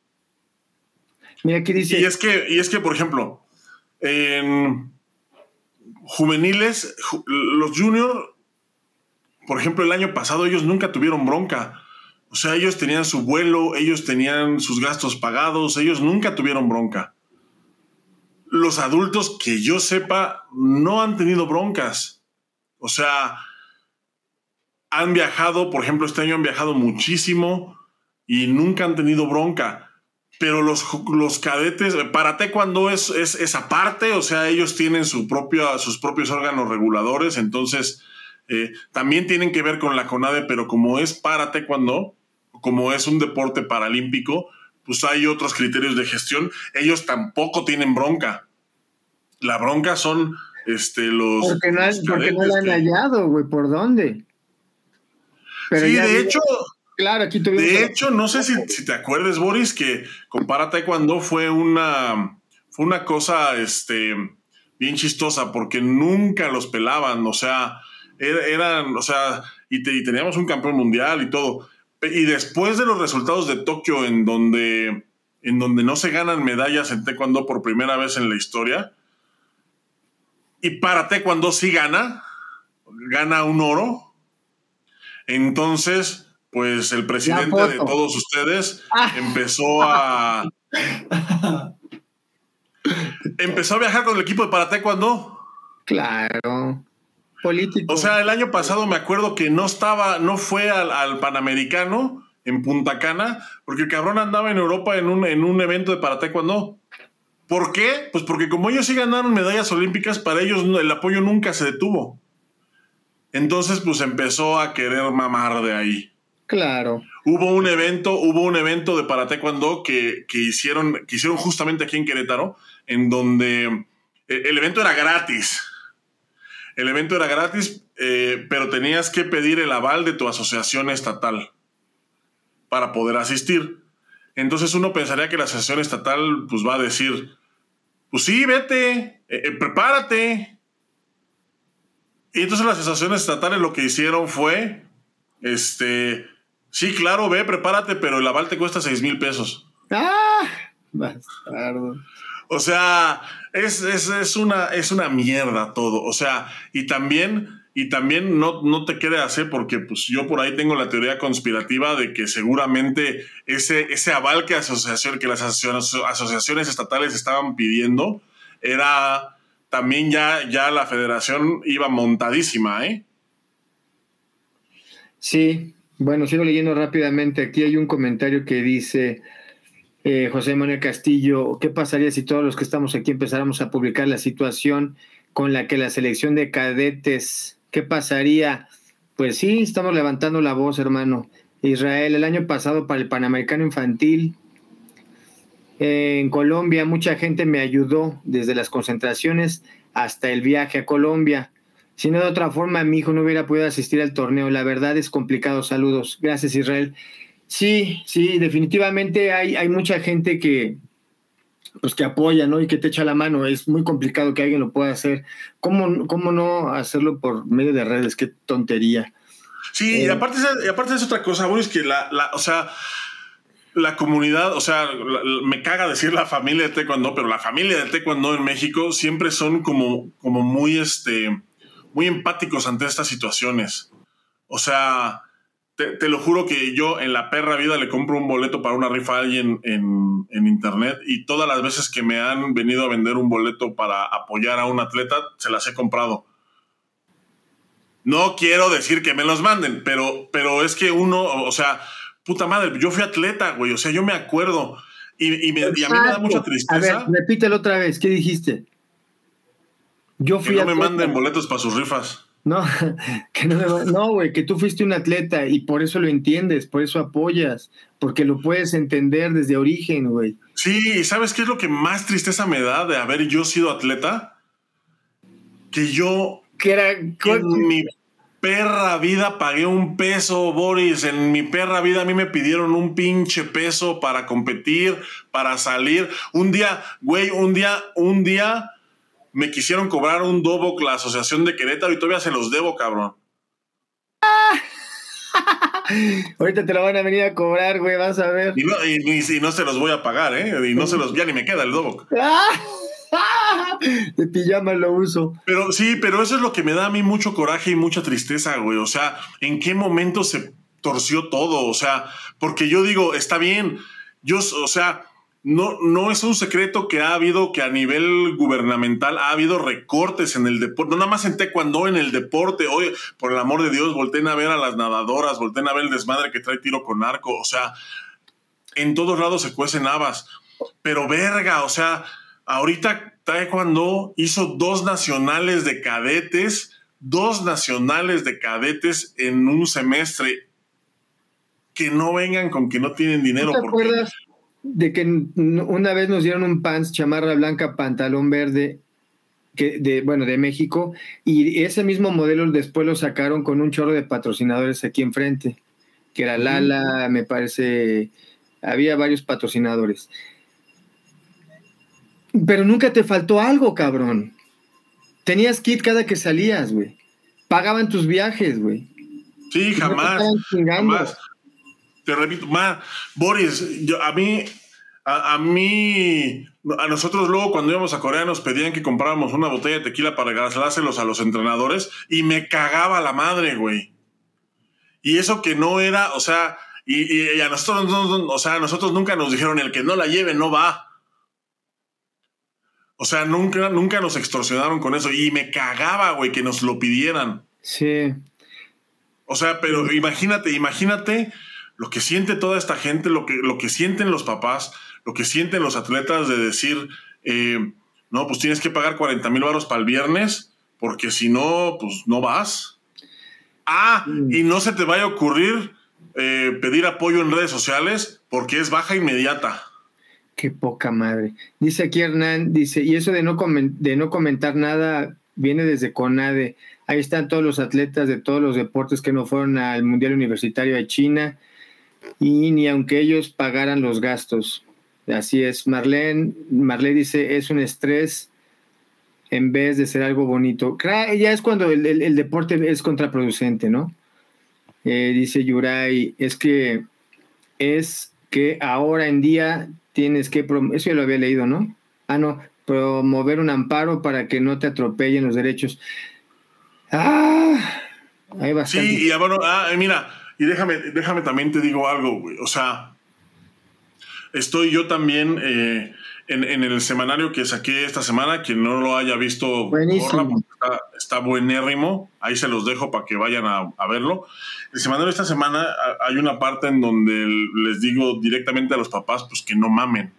Mira qué dice. Y es que, y es que, por ejemplo, en juveniles, los juniors, por ejemplo, el año pasado ellos nunca tuvieron bronca. O sea, ellos tenían su vuelo, ellos tenían sus gastos pagados, ellos nunca tuvieron bronca. Los adultos, que yo sepa, no han tenido broncas. O sea, han viajado, por ejemplo, este año han viajado muchísimo y nunca han tenido bronca. Pero los, los cadetes, para cuando es, es, es, aparte, o sea, ellos tienen su propio, sus propios órganos reguladores, entonces eh, también tienen que ver con la CONADE, pero como es para cuando como es un deporte paralímpico, pues hay otros criterios de gestión. Ellos tampoco tienen bronca. La bronca son este, los. Porque no, porque no la han hallado, güey. ¿Por dónde? sí, de hecho, claro, aquí de hecho, no sé si, te acuerdas, Boris, que compárate cuando fue una, fue una cosa este, bien chistosa, porque nunca los pelaban, o sea, er, eran, o sea, y, teníamos un campeón mundial y todo. Y después de los resultados de Tokio, en donde, en donde no se ganan medallas en taekwondo por primera vez en la historia, y para taekwondo sí gana, gana un oro, entonces, pues el presidente de todos ustedes ah. empezó a. empezó a viajar con el equipo de para cuando. Claro. Político. O sea, el año pasado me acuerdo que no estaba, no fue al, Panamericano en Punta Cana, porque el cabrón andaba en Europa en un, en un evento de para cuando. ¿Por qué? Pues porque como ellos sí ganaron medallas olímpicas, para ellos el apoyo nunca se detuvo. Entonces, pues empezó a querer mamar de ahí. Claro. Hubo un evento, hubo un evento de para taekwondo que, que, hicieron, que hicieron justamente aquí en Querétaro, en donde eh, el evento era gratis. El evento era gratis, eh, pero tenías que pedir el aval de tu asociación estatal para poder asistir. Entonces uno pensaría que la asociación estatal pues va a decir, pues sí, vete, eh, prepárate, y entonces las asociaciones estatales lo que hicieron fue, este, sí, claro, ve, prepárate, pero el aval te cuesta 6 mil pesos. ¡Ah! Bastardo. O sea, es, es, una, es una mierda todo. O sea, y también, y también no, no te quede hacer porque pues yo por ahí tengo la teoría conspirativa de que seguramente ese, ese aval que, asociación, que las asociaciones estatales estaban pidiendo era también ya, ya la federación iba montadísima, ¿eh? Sí, bueno, sigo leyendo rápidamente. Aquí hay un comentario que dice eh, José Manuel Castillo, ¿qué pasaría si todos los que estamos aquí empezáramos a publicar la situación con la que la selección de cadetes, ¿qué pasaría? Pues sí, estamos levantando la voz, hermano. Israel, el año pasado para el Panamericano Infantil, en Colombia mucha gente me ayudó desde las concentraciones hasta el viaje a Colombia. Si no de otra forma, mi hijo no hubiera podido asistir al torneo. La verdad es complicado. Saludos. Gracias, Israel. Sí, sí, definitivamente hay, hay mucha gente que, pues que apoya, ¿no? Y que te echa la mano. Es muy complicado que alguien lo pueda hacer. ¿Cómo, cómo no hacerlo por medio de redes? Qué tontería. Sí, y, eh, aparte, aparte es otra cosa, bueno, es que la, la, o sea, la comunidad, o sea, me caga decir la familia de Taekwondo, pero la familia de Taekwondo en México siempre son como, como muy, este, muy empáticos ante estas situaciones. O sea, te, lo juro que yo en la perra vida le compro un boleto para una rifa a alguien en, en, internet y todas las veces que me han venido a vender un boleto para apoyar a un atleta, se las he comprado. No quiero decir que me los manden, pero, pero es que uno, o sea, puta madre, yo fui atleta, güey, o sea, yo me acuerdo. Y, y, a mí me da mucha tristeza. A ver, repítelo otra vez, ¿qué dijiste? Yo fui que no me manden boletos para sus rifas. No, que no, no, güey, que tú fuiste un atleta y por eso lo entiendes, por eso apoyas, porque lo puedes entender desde origen, güey. Sí, ¿sabes qué es lo que más tristeza me da de haber yo sido atleta? Que yo que era en mi perra vida pagué un peso, Boris. En mi perra vida a mí me pidieron un pinche peso para competir, para salir. Un día, güey, un día, un día me quisieron cobrar un Doboc la Asociación de Querétaro y todavía se los debo, cabrón. Ahorita te lo van a venir a cobrar, güey, vas a ver. Y no, y, no se los voy a pagar, ¿eh? Y no se los, ya ni me queda el Doboc. De pijama lo uso. Pero sí, pero eso es lo que me da a mí mucho coraje y mucha tristeza, güey. O sea, ¿en qué momento se torció todo? O sea, porque yo digo, está bien. Yo, o sea, no, no es un secreto que ha habido que a nivel gubernamental ha habido recortes en el deporte, no nada más en taekwondo, en el deporte. Oye, por el amor de Dios, volteen a ver a las nadadoras, volteen a ver el desmadre que trae tiro con arco. O sea, en todos lados se cuecen habas. Pero verga, o sea, ahorita taekwondo hizo dos nacionales de cadetes, dos nacionales de cadetes en un semestre. Que no vengan con que no tienen dinero. ¿Te acuerdas? De que una vez nos dieron un pants, chamarra blanca, pantalón verde, que de, bueno, de México, y ese mismo modelo después lo sacaron con un chorro de patrocinadores aquí enfrente, que era Lala, me parece, había varios patrocinadores. Pero nunca te faltó algo, cabrón. Tenías kit cada que salías, güey. Pagaban tus viajes, güey. Sí, jamás. jamás te repito, más, Boris, a mí, a, mí, a nosotros luego cuando íbamos a Corea nos pedían que compráramos una botella de tequila para regalárselos a los entrenadores y me cagaba la madre, güey. Y eso que no era, o sea, y, a nosotros, o sea, a nosotros nunca nos dijeron el que no la lleve no va. O sea, nunca, nunca nos extorsionaron con eso y me cagaba, güey, que nos lo pidieran. Sí. O sea, pero imagínate, imagínate lo que siente toda esta gente, lo que, lo que sienten los papás, lo que sienten los atletas de decir, eh, no, pues tienes que pagar 40 mil baros para el viernes, porque si no, pues no vas. Ah, mm. y no se te vaya a ocurrir eh, pedir apoyo en redes sociales, porque es baja inmediata. Qué poca madre. Dice aquí Hernán, dice, y eso de no, de no comentar nada viene desde CONADE. Ahí están todos los atletas de todos los deportes que no fueron al Mundial Universitario de China y ni aunque ellos pagaran los gastos. Así es, Marlene, Marlene dice, es un estrés en vez de ser algo bonito. Ya es cuando el, deporte es contraproducente, ¿no? Eh, dice Yuray, es que es que ahora en día tienes que, eso ya lo había leído, ¿no? Ah, no, promover un amparo para que no te atropellen los derechos. Ah, hay bastante. Sí, y bueno, ah, mira, y déjame, déjame también te digo algo, güey. O sea, estoy yo también eh, en, el semanario que saqué esta semana. Quien no lo haya visto, Buenísimo. está, buenérrimo. Ahí se los dejo para que vayan a, verlo. El semanario esta semana hay una parte en donde les digo directamente a los papás, pues que no mamen.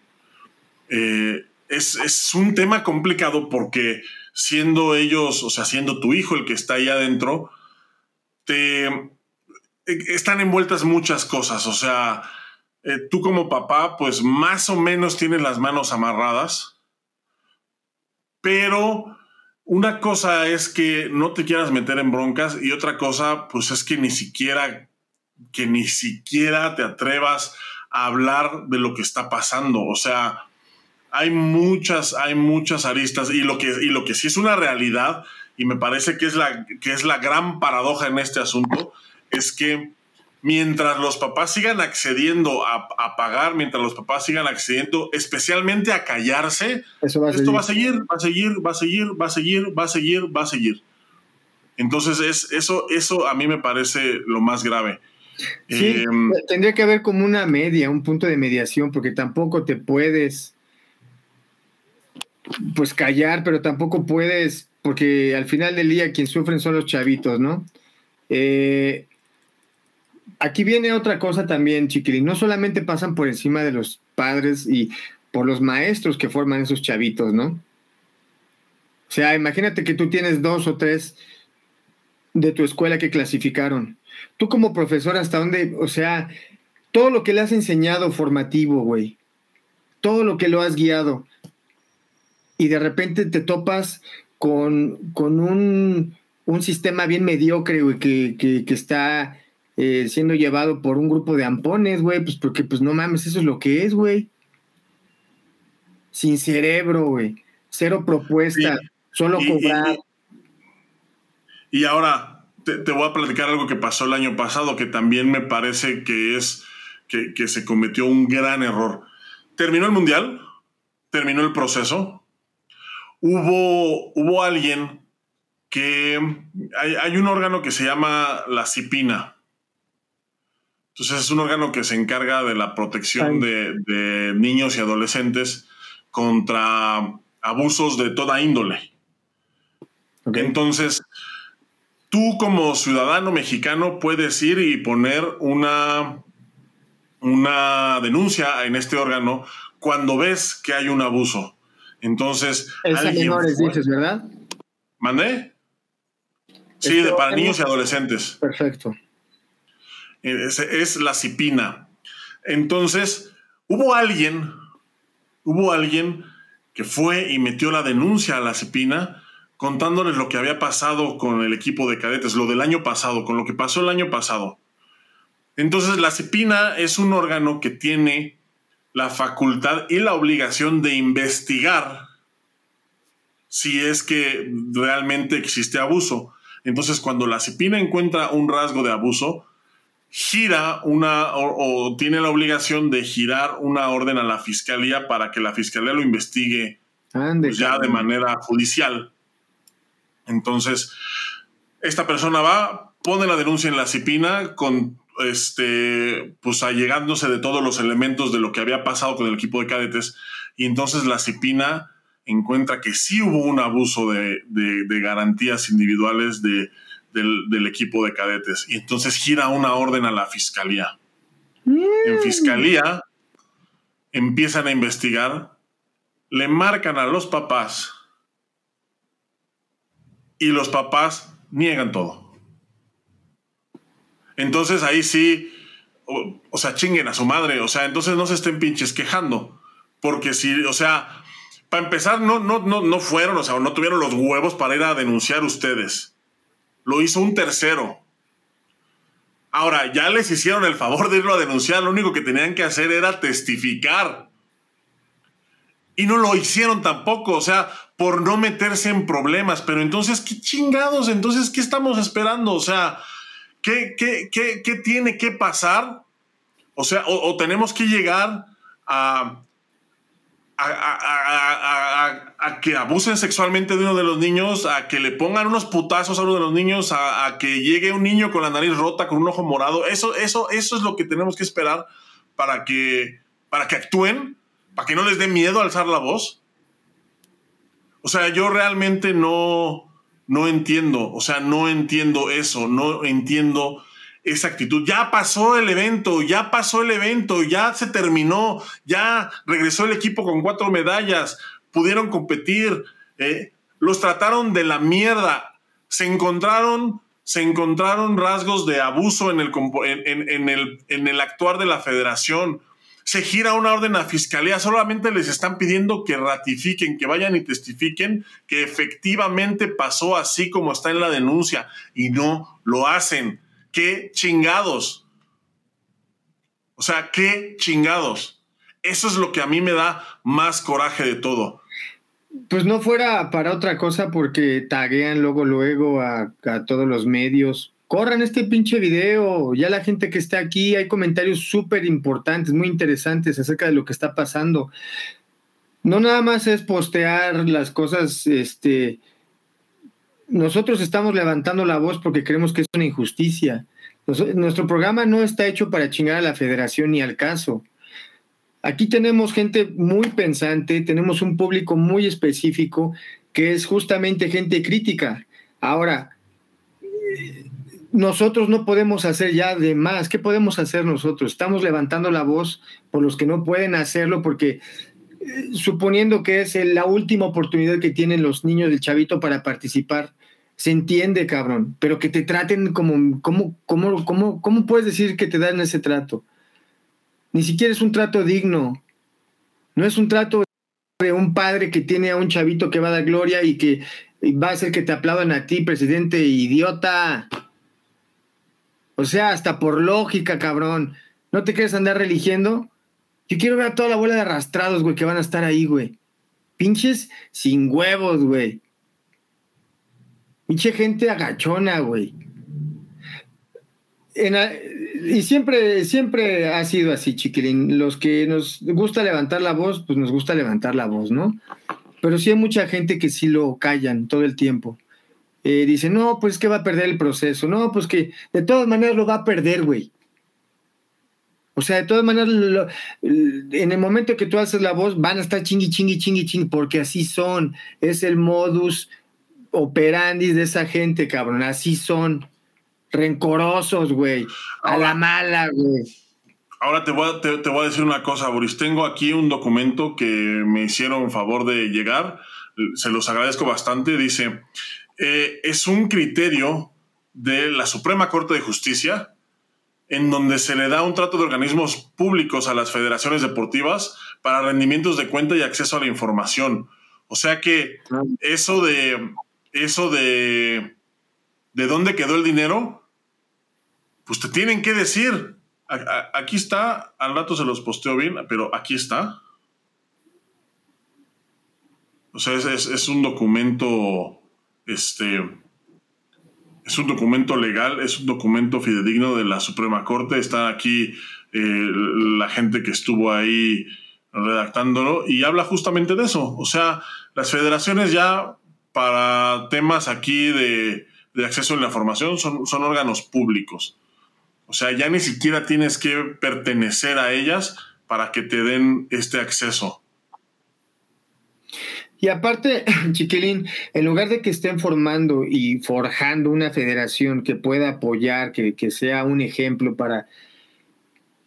Eh, es, es un tema complicado porque siendo ellos, o sea, siendo tu hijo el que está ahí adentro, te están envueltas muchas cosas. O sea, eh, tú como papá, pues más o menos tienes las manos amarradas, pero una cosa es que no te quieras meter en broncas y otra cosa, pues es que ni siquiera, que ni siquiera te atrevas a hablar de lo que está pasando. O sea, hay muchas, hay muchas aristas y lo que, y lo que sí es una realidad y me parece que es la, que es la gran paradoja en este asunto es que mientras los papás sigan accediendo a, pagar, mientras los papás sigan accediendo especialmente a callarse, esto va a seguir, va a seguir, va a seguir, va a seguir, va a seguir, va a seguir. Entonces, es, eso, eso a mí me parece lo más grave. Sí, em, tendría que haber como una media, un punto de mediación, porque tampoco te puedes pues callar, pero tampoco puedes, porque al final del día quien sufren son los chavitos, ¿no? Eh, aquí viene otra cosa también, chiquilín. No solamente pasan por encima de los padres y por los maestros que forman esos chavitos, ¿no? O sea, imagínate que tú tienes dos o tres de tu escuela que clasificaron. Tú como profesor, ¿hasta dónde? O sea, todo lo que le has enseñado formativo, güey. Todo lo que lo has guiado. Y de repente te topas con, con un, un, sistema bien mediocre, güey, que, que, está eh, siendo llevado por un grupo de ampones, güey. Pues porque, pues no mames, eso es lo que es, güey. Sin cerebro, güey. Cero propuesta. solo cobrar. Y ahora te, voy a platicar algo que pasó el año pasado, que también me parece que es que, se cometió un gran error. Terminó el mundial, terminó el proceso. Hubo, hubo alguien que hay, un órgano que se llama la CIPINA. Entonces es un órgano que se encarga de la protección de, de, niños y adolescentes contra abusos de toda índole. Entonces, tú como ciudadano mexicano puedes ir y poner una, una denuncia en este órgano cuando ves que hay un abuso. Entonces, es menores, dices, ¿verdad? ¿Mandé? Sí, de, para niños y adolescentes. Perfecto. Es, la CIPINA. Entonces, hubo alguien, hubo alguien que fue y metió la denuncia a la CIPINA contándoles lo que había pasado con el equipo de cadetes, lo del año pasado, con lo que pasó el año pasado. Entonces la CEPINA es un órgano que tiene la facultad y la obligación de investigar si es que realmente existe abuso. Entonces cuando la CEPINA encuentra un rasgo de abuso, gira una o, tiene la obligación de girar una orden a la fiscalía para que la fiscalía lo investigue pues, ya de manera judicial. Entonces, esta persona va, pone la denuncia en la CIPINA con este, pues allegándose de todos los elementos de lo que había pasado con el equipo de cadetes, y entonces la CIPINA encuentra que sí hubo un abuso de, garantías individuales del, del, equipo de cadetes, y entonces gira una orden a la fiscalía. En mm. fiscalía empiezan a investigar, le marcan a los papás y los papás niegan todo. Entonces ahí sí, o, sea, chinguen a su madre, o sea, entonces no se estén pinches quejando, porque si, o sea, para empezar, no, no, no, no fueron, o sea, no tuvieron los huevos para ir a denunciar ustedes. Lo hizo un tercero. Ahora, ya les hicieron el favor de irlo a denunciar, lo único que tenían que hacer era testificar. Y no lo hicieron tampoco, o sea, por no meterse en problemas. Pero entonces, ¿qué chingados? Entonces, ¿qué estamos esperando? O sea, ¿qué, qué, qué, qué tiene que pasar? O sea, o, tenemos que llegar a, a, que abusen sexualmente de uno de los niños, a que le pongan unos putazos a uno de los niños, a, que llegue un niño con la nariz rota, con un ojo morado. Eso, eso, eso es lo que tenemos que esperar para que, para que actúen, para que no les dé miedo alzar la voz. O sea, yo realmente no, no entiendo, o sea, no entiendo eso, no entiendo esa actitud. Ya pasó el evento, ya pasó el evento, ya se terminó, ya regresó el equipo con cuatro medallas, pudieron competir, eh, los trataron de la mierda, se encontraron, se encontraron rasgos de abuso en el, en, el, en el actuar de la federación se gira una orden a fiscalía, solamente les están pidiendo que ratifiquen, que vayan y testifiquen que efectivamente pasó así como está en la denuncia y no lo hacen. ¿Qué chingados? O sea, qué chingados. Eso es lo que a mí me da más coraje de todo. Pues no fuera para otra cosa porque taguean luego, luego a, a todos los medios corran este pinche video, ya la gente que está aquí, hay comentarios súper importantes, muy interesantes acerca de lo que está pasando. No nada más es postear las cosas, este, nosotros estamos levantando la voz porque creemos que es una injusticia. nuestro programa no está hecho para chingar a la federación ni al caso. Aquí tenemos gente muy pensante, tenemos un público muy específico que es justamente gente crítica. Ahora, nosotros no podemos hacer ya de más. ¿Qué podemos hacer nosotros? Estamos levantando la voz por los que no pueden hacerlo porque eh, suponiendo que es la última oportunidad que tienen los niños del chavito para participar, se entiende, cabrón, pero que te traten como, ¿cómo, cómo, cómo, cómo puedes decir que te dan ese trato? Ni siquiera es un trato digno. No es un trato de un padre que tiene a un chavito que va a dar gloria y que va a hacer que te aplaudan a ti, presidente idiota. O sea, hasta por lógica, cabrón. ¿No te quieres andar religiendo? Yo quiero ver a toda la bola de arrastrados, güey, que van a estar ahí, güey. Pinches sin huevos, güey. Pinche gente agachona, güey. y siempre, siempre ha sido así, chiquilín. Los que nos gusta levantar la voz, pues nos gusta levantar la voz, ¿no? Pero sí hay mucha gente que sí lo callan todo el tiempo. Eh, dice, no, pues que va a perder el proceso. No, pues que de todas maneras lo va a perder, güey. O sea, de todas maneras, en el momento que tú haces la voz, van a estar chingui, chingui, chingui, chingui, porque así son. Es el modus operandi de esa gente, cabrón. Así son. Rencorosos, güey. A la mala, güey. Ahora te voy, a, te, voy a decir una cosa, Boris. Tengo aquí un documento que me hicieron favor de llegar. Se los agradezco bastante. Dice, eh, es un criterio de la Suprema Corte de Justicia en donde se le da un trato de organismos públicos a las federaciones deportivas para rendimientos de cuenta y acceso a la información. O sea que eso de eso de de dónde quedó el dinero, pues te tienen que decir. aquí está, al rato se los posteo bien, pero aquí está. O sea, es un documento este, es un documento legal, es un documento fidedigno de la Suprema Corte. Está aquí eh, la gente que estuvo ahí redactándolo y habla justamente de eso. O sea, las federaciones ya para temas aquí de, acceso a la información son, son órganos públicos. O sea, ya ni siquiera tienes que pertenecer a ellas para que te den este acceso. Y aparte, Chiquilín, en lugar de que estén formando y forjando una federación que pueda apoyar, que, sea un ejemplo para...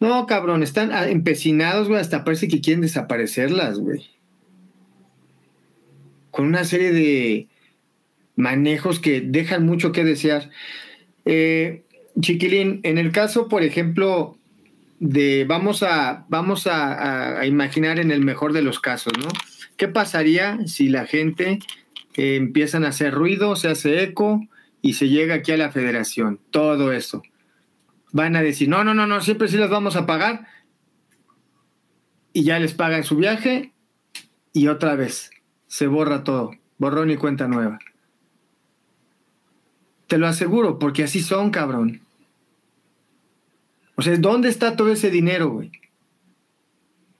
No, cabrón, están empecinados, güey, hasta parece que quieren desaparecerlas, güey. Con una serie de manejos que dejan mucho que desear. Eh, Chiquilín, en el caso, por ejemplo, de vamos a, vamos a imaginar en el mejor de los casos, ¿no? ¿Qué pasaría si la gente eh, empiezan a hacer ruido, se hace eco y se llega aquí a la federación? Todo eso. Van a decir, no, no, no, no, siempre sí las vamos a pagar. Y ya les pagan su viaje y otra vez se borra todo. Borrón y cuenta nueva. Te lo aseguro, porque así son, cabrón. O sea, ¿dónde está todo ese dinero, güey?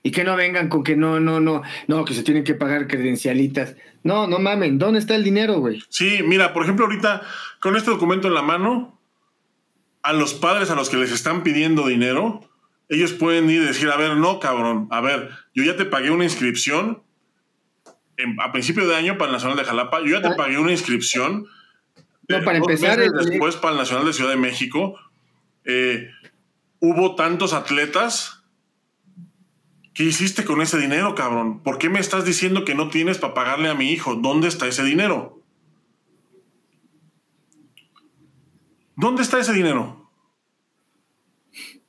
Y que no vengan con que no, no, no, no, que se tienen que pagar credencialitas. No, no mamen, ¿dónde está el dinero, güey? Sí, mira, por ejemplo, ahorita con este documento en la mano, a los padres a los que les están pidiendo dinero, ellos pueden ir y decir, a ver, no, cabrón, a ver, yo ya te pagué una inscripción a principio de año para el Nacional de Jalapa, yo ya te ah. pagué una inscripción. No, para empezar. Después para el Nacional de Ciudad de México, eh, hubo tantos atletas ¿Qué hiciste con ese dinero, cabrón? ¿Por qué me estás diciendo que no tienes para pagarle a mi hijo? ¿Dónde está ese dinero? ¿Dónde está ese dinero?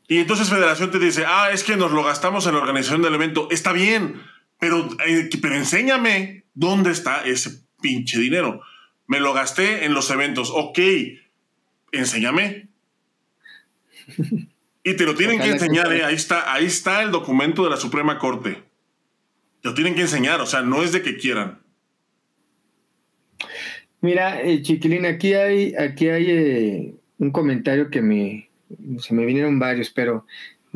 Y entonces Federación te dice, ah, es que nos lo gastamos en la organización del evento. Está bien, pero, eh, pero enséñame dónde está ese pinche dinero. Me lo gasté en los eventos. Ok, enséñame. Y te lo tienen que enseñar, eh, ahí está, ahí está el documento de la Suprema Corte. Te lo tienen que enseñar, o sea, no es de que quieran. Mira, eh, Chiquilín, aquí hay, aquí hay eh, un comentario que me, se me vinieron varios, pero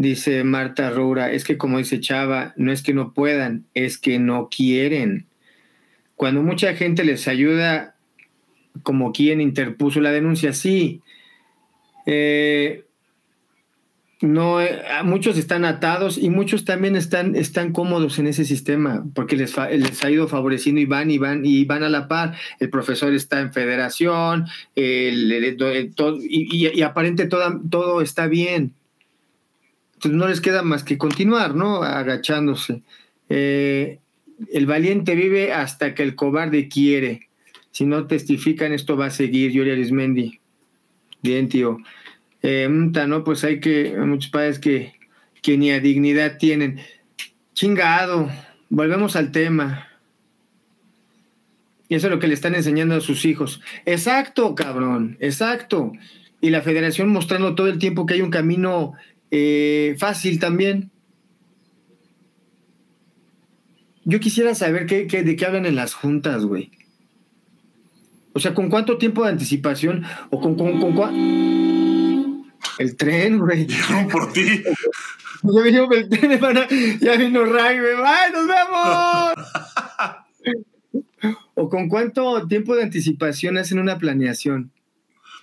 dice Marta Roura, es que como dice Chava, no es que no puedan, es que no quieren. Cuando mucha gente les ayuda, como quien interpuso la denuncia, sí. Eh, no, eh, muchos están atados y muchos también están, están cómodos en ese sistema porque les, les, ha ido favoreciendo y van y van y van a la par. El profesor está en federación y, aparente todo está bien. Entonces no les queda más que continuar, ¿no? Agachándose. Eh, el valiente vive hasta que el cobarde quiere. Si no testifican, esto va a seguir, Yuri Arismendi. Bien, tío. Eh, ¿no? Pues hay que, muchos padres que, que ni a dignidad tienen. Chingado, volvemos al tema. Y eso es lo que le están enseñando a sus hijos. Exacto, cabrón, exacto. Y la federación mostrando todo el tiempo que hay un camino eh, fácil también. Yo quisiera saber qué, de qué hablan en las juntas, güey. O sea, ¿con cuánto tiempo de anticipación? ¿O con, con, el tren, güey. por ti. Ya vino el tren. Ya vino Ray, güey. ¡Ay, nos vemos! ¿O con cuánto tiempo de anticipación hacen una planeación?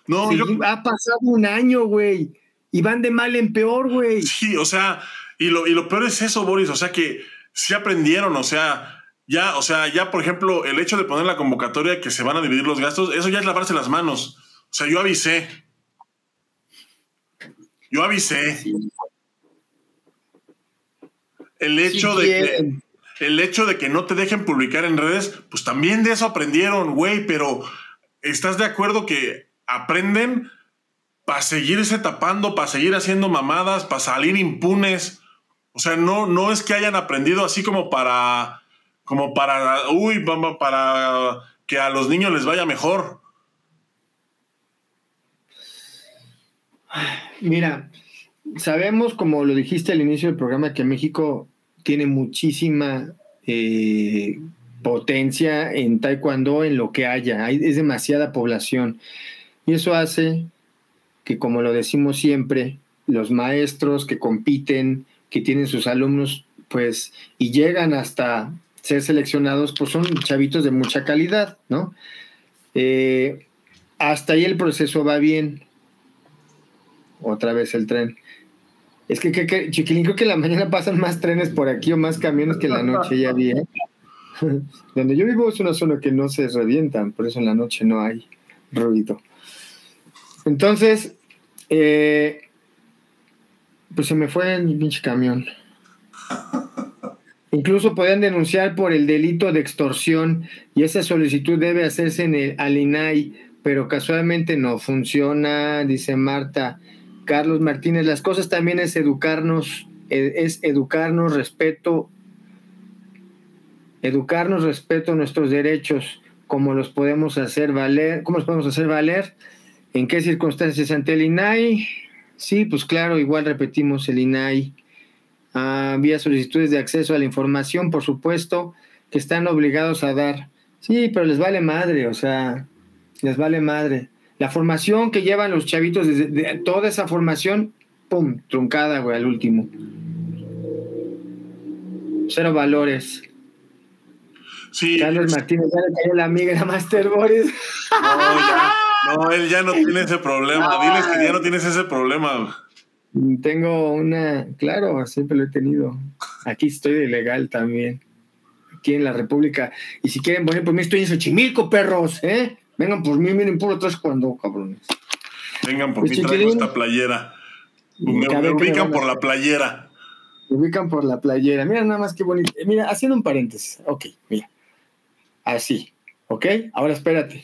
No, yo... Ha pasado un año, güey. Y van de mal en peor, güey. Sí, o sea, y lo, y lo peor es eso, Boris. O sea, que sí aprendieron, o sea, ya, o sea, ya, por ejemplo, el hecho de poner la convocatoria que se van a dividir los gastos, eso ya es lavarse las manos. O sea, yo avisé. Yo avisé. El hecho de que el hecho de que no te dejen publicar en redes, pues también de eso aprendieron, güey, pero ¿estás de acuerdo que aprenden para seguirse tapando, para seguir haciendo mamadas, para salir impunes? O sea, no, no es que hayan aprendido así como para, como para, uy, para que a los niños les vaya mejor. Mira, sabemos, como lo dijiste al inicio del programa, que México tiene muchísima eh, potencia en taekwondo, en lo que haya. Hay, es demasiada población. Y eso hace que, como lo decimos siempre, los maestros que compiten, que tienen sus alumnos, pues, y llegan hasta ser seleccionados, pues son chavitos de mucha calidad, ¿no? Eh, hasta ahí el proceso va bien otra vez el tren. Es que, que, Chiquilín, creo que la mañana pasan más trenes por aquí o más camiones que la noche ya había. Donde yo vivo es una zona que no se revientan, por eso en la noche no hay ruido. Entonces, eh, pues se me fue el pinche camión. Incluso podían denunciar por el delito de extorsión y esa solicitud debe hacerse en el Alinai, pero casualmente no funciona, dice Marta. Carlos Martínez, las cosas también es educarnos, e, es educarnos, respeto, educarnos, respeto a nuestros derechos, cómo los podemos hacer valer, cómo los podemos hacer valer, en qué circunstancias ante el INAI. Sí, pues claro, igual repetimos el INAI. Ah, vía solicitudes de acceso a la información, por supuesto, que están obligados a dar. Sí, pero les vale madre, o sea, les vale madre. La formación que llevan los chavitos, desde toda esa formación, pum, truncada, güey, al último. Cero valores. Sí. Carlos Martínez, ya le cayó la amiga la Master Boris. No, ya, no, él ya no tiene ese problema. Diles que ya no tienes ese problema. Tengo una, claro, siempre lo he tenido. Aquí estoy de legal también. Aquí en la República. Y si quieren poner, pues me estoy en Xochimilco, perros, ¿eh? Vengan por mí, miren puro atrás cuando, cabrones. Vengan por pues mí, traigo esta playera. Me, ubican por la playera. Me ubican por la playera. Mira nada más qué bonito. Eh, mira, haciendo un paréntesis. Ok, mira. Así. ¿Ok? Ahora espérate.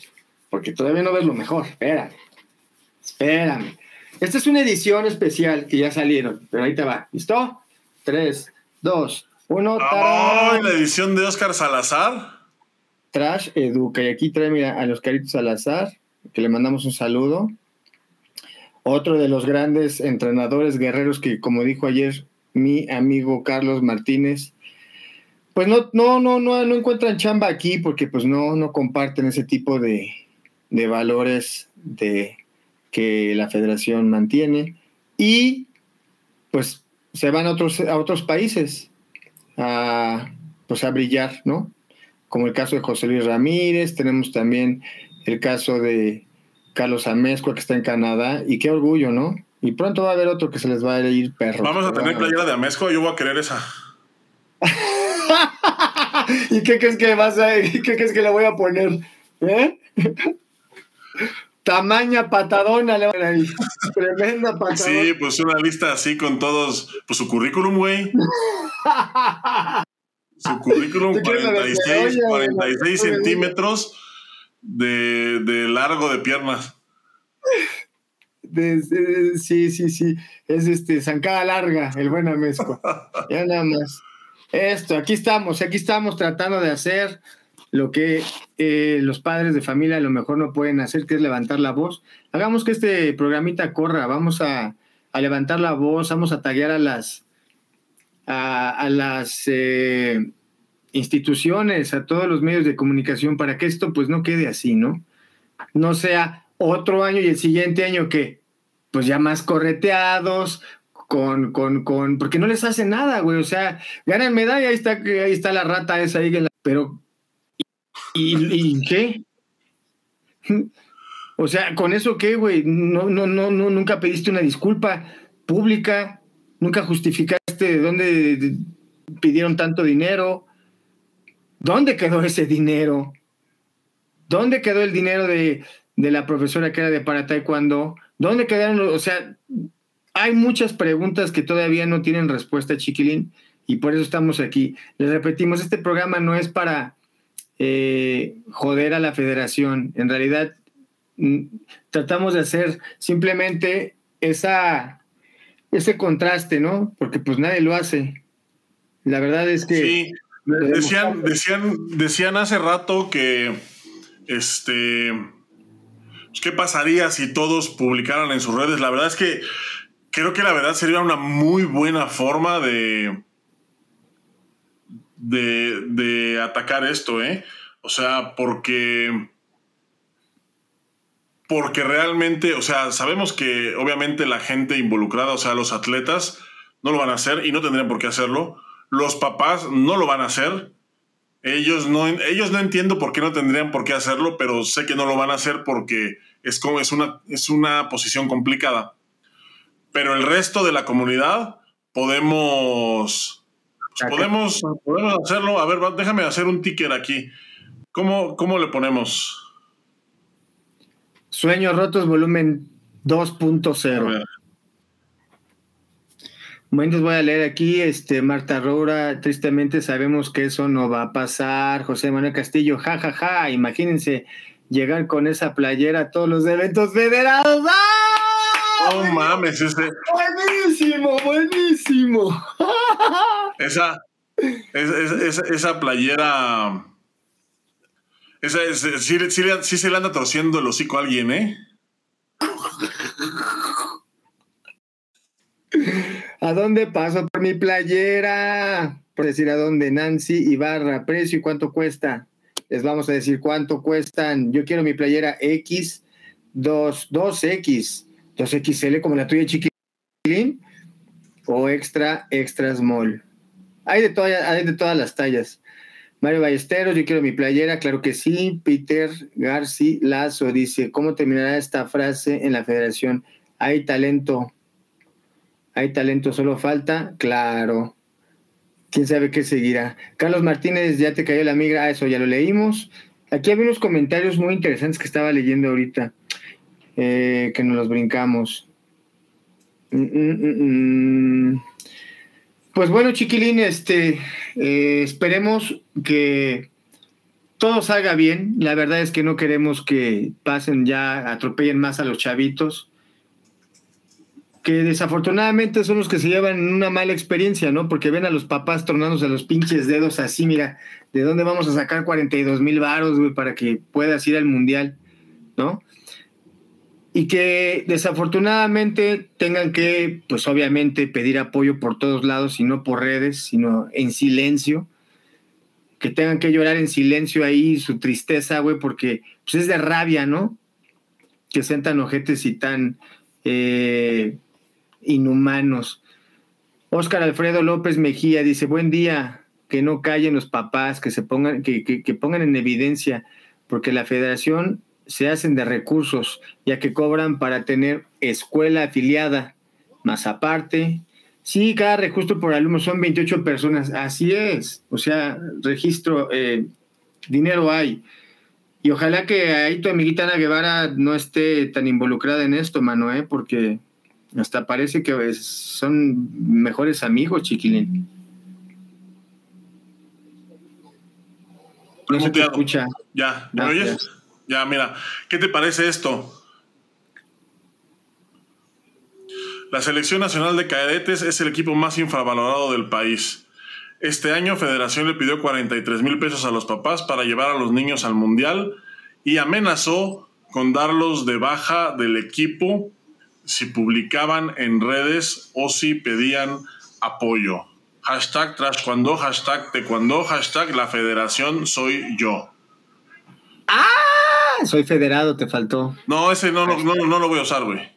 Porque todavía no ves lo mejor. Espérame. Espérame. Esta es una edición especial que ya salieron. Pero ahí te va. ¿Listo? Tres, dos, uno. ¡Oh! La edición de Oscar Salazar. Trash Educa. Y aquí trae, mira, a los Caritos Salazar, que le mandamos un saludo. Otro de los grandes entrenadores guerreros que, como dijo ayer mi amigo Carlos Martínez, pues no, no, no, no, no encuentran chamba aquí porque pues no, no comparten ese tipo de, de valores de que la federación mantiene y pues se van a otros, a otros países a, pues a brillar, ¿no? Como el caso de José Luis Ramírez, tenemos también el caso de Carlos Amezcua que está en Canadá y qué orgullo, ¿no? Y pronto va a haber otro que se les va a ir perro. Vamos a tener playera de Amezcua, yo voy a querer esa. ¿Y qué crees que vas a, qué crees que le voy a poner? ¿Eh? Tamaña patadona, le van a ir. Tremenda patadona. Sí, pues una lista así con todos, pues su currículum, güey. su currículum, 46, 46 centímetros de, de largo de piernas. sí, sí, sí. Es este, zancada larga, el buen amezco. ya nada más. Esto, aquí estamos, aquí estamos tratando de hacer lo que eh, los padres de familia a lo mejor no pueden hacer, que es levantar la voz. Hagamos que este programita corra, vamos a, levantar la voz, vamos a taguear a las, a, las eh, instituciones, a todos los medios de comunicación, para que esto pues no quede así, ¿no? No sea otro año y el siguiente año que pues ya más correteados, con, con, con, porque no les hace nada, güey, o sea, ganan medalla, ahí está, ahí está la rata esa ahí, pero ¿Y, qué? O sea, ¿con eso qué, güey? No, no, no, no, nunca pediste una disculpa pública, nunca justificaste de dónde pidieron tanto dinero. ¿Dónde quedó ese dinero? ¿Dónde quedó el dinero de, de la profesora que era de para taekwondo? ¿Dónde quedaron? O sea, hay muchas preguntas que todavía no tienen respuesta, chiquilín, y por eso estamos aquí. Les repetimos, este programa no es para eh, joder a la federación. En realidad, mm, tratamos de hacer simplemente esa, ese contraste, ¿no? Porque pues nadie lo hace. La verdad es que... Sí, decían, decían, decían hace rato que, este, pues, ¿qué pasaría si todos publicaran en sus redes? La verdad es que creo que la verdad sería una muy buena forma de de, atacar esto, ¿eh? O sea, porque porque realmente, o sea, sabemos que obviamente la gente involucrada, o sea, los atletas, no lo van a hacer y no tendrían por qué hacerlo. Los papás no lo van a hacer. Ellos no, ellos no entiendo por qué no tendrían por qué hacerlo, pero sé que no lo van a hacer porque es, como, es, una, es una posición complicada. Pero el resto de la comunidad podemos pues podemos, podemos hacerlo. A ver, déjame hacer un ticker aquí. ¿Cómo, cómo le ponemos? Sueños rotos, volumen 2.0. Bueno, voy a leer aquí, este, Marta Roura, tristemente sabemos que eso no va a pasar. José Manuel Castillo, jajaja, ja, ja. imagínense llegar con esa playera a todos los eventos federados. ¡Ah! No mames, ese. Buenísimo, buenísimo. Esa, esa, playera. Esa, sí, se le anda torciendo el hocico a alguien, ¿eh? ¿A dónde paso por mi playera? Por decir a dónde, Nancy Ibarra, precio y cuánto cuesta. Les vamos a decir cuánto cuestan. Yo quiero mi playera X, 2, 2X, 2XL como la tuya chiquilín, o extra, extra small. Hay de, hay de todas las tallas. Mario Ballesteros, yo quiero mi playera, claro que sí. Peter García Lazo dice, ¿cómo terminará esta frase en la federación? Hay talento. Hay talento, solo falta, claro. ¿Quién sabe qué seguirá? Carlos Martínez, ya te cayó la migra, ah, eso ya lo leímos. Aquí había unos comentarios muy interesantes que estaba leyendo ahorita, eh, que nos los brincamos. Mm, mm, mm, pues bueno, chiquilín, este, eh, esperemos que todo salga bien. La verdad es que no queremos que pasen ya, atropellen más a los chavitos, que desafortunadamente son los que se llevan una mala experiencia, ¿no? Porque ven a los papás tronándose los pinches dedos así, mira, ¿de dónde vamos a sacar 42 mil varos, güey, para que puedas ir al mundial, ¿no? Y que desafortunadamente tengan que, pues obviamente, pedir apoyo por todos lados y no por redes, sino en silencio, que tengan que llorar en silencio ahí su tristeza, güey, porque pues es de rabia, ¿no? que sean tan ojetes y tan eh, inhumanos. Óscar Alfredo López Mejía dice, buen día, que no callen los papás, que se pongan, que, que, pongan en evidencia, porque la federación se hacen de recursos, ya que cobran para tener escuela afiliada, más aparte. Sí, cada registro por alumno son 28 personas, así es, o sea, registro, eh, dinero hay. Y ojalá que ahí tu amiguita Ana Guevara no esté tan involucrada en esto, mano, ¿eh? porque hasta parece que son mejores amigos, chiquilín. No se te escucha. Ya, ¿me oyes? Ya, mira, ¿qué te parece esto? La Selección Nacional de Cadetes es el equipo más infravalorado del país. Este año Federación le pidió 43 mil pesos a los papás para llevar a los niños al Mundial y amenazó con darlos de baja del equipo si publicaban en redes o si pedían apoyo. Hashtag trash cuando, hashtag cuando, hashtag la federación soy yo. ¡Ah! Soy federado, te faltó. No, ese no, no, no, lo voy a usar, güey.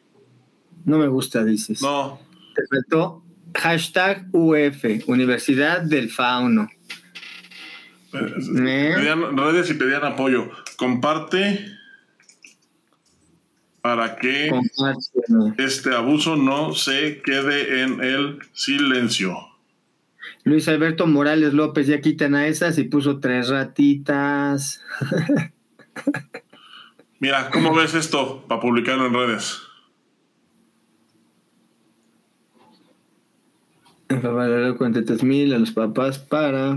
No me gusta, dices. No. Te faltó hashtag UF, Universidad del Fauno. Pedían redes y pedían apoyo. Comparte para que este abuso no se quede en el silencio. Luis Alberto Morales López ya quitan a esas y puso tres ratitas. Mira, ¿cómo ves esto para publicarlo en redes? tres mil a los papás para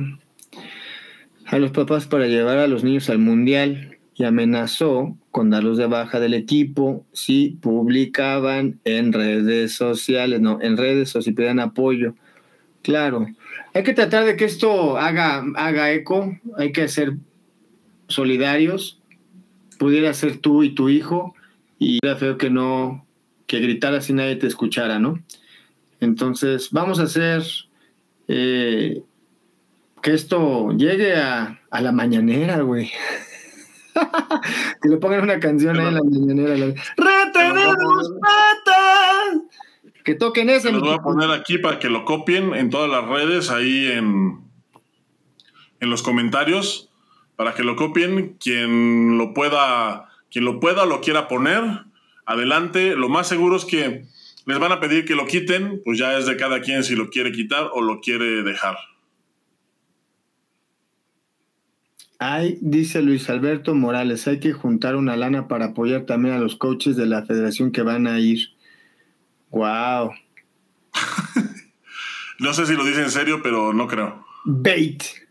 a los papás para llevar a los niños al mundial y amenazó con darlos de baja del equipo si publicaban en redes sociales, no, en redes o si pedían apoyo. Claro, hay que tratar de que esto haga, haga eco, hay que ser solidarios. Pudiera ser tú y tu hijo, y era feo que no, que gritaras si nadie te escuchara, ¿no? Entonces, vamos a hacer eh, que esto llegue a, a la mañanera, güey. que le pongan una canción ahí en la mañanera. ¡Retenemos patas! Que toquen ese. Lo voy a poner aquí para que lo copien en todas las redes, ahí en, en los comentarios, para que lo copien. Quien lo pueda, quien lo pueda, lo quiera poner, adelante. Lo más seguro es que les van a pedir que lo quiten, pues ya es de cada quien si lo quiere quitar o lo quiere dejar. Hay, dice Luis Alberto Morales, hay que juntar una lana para apoyar también a los coaches de la federación que van a ir. Wow. no sé si lo dice en serio, pero no creo. Bait.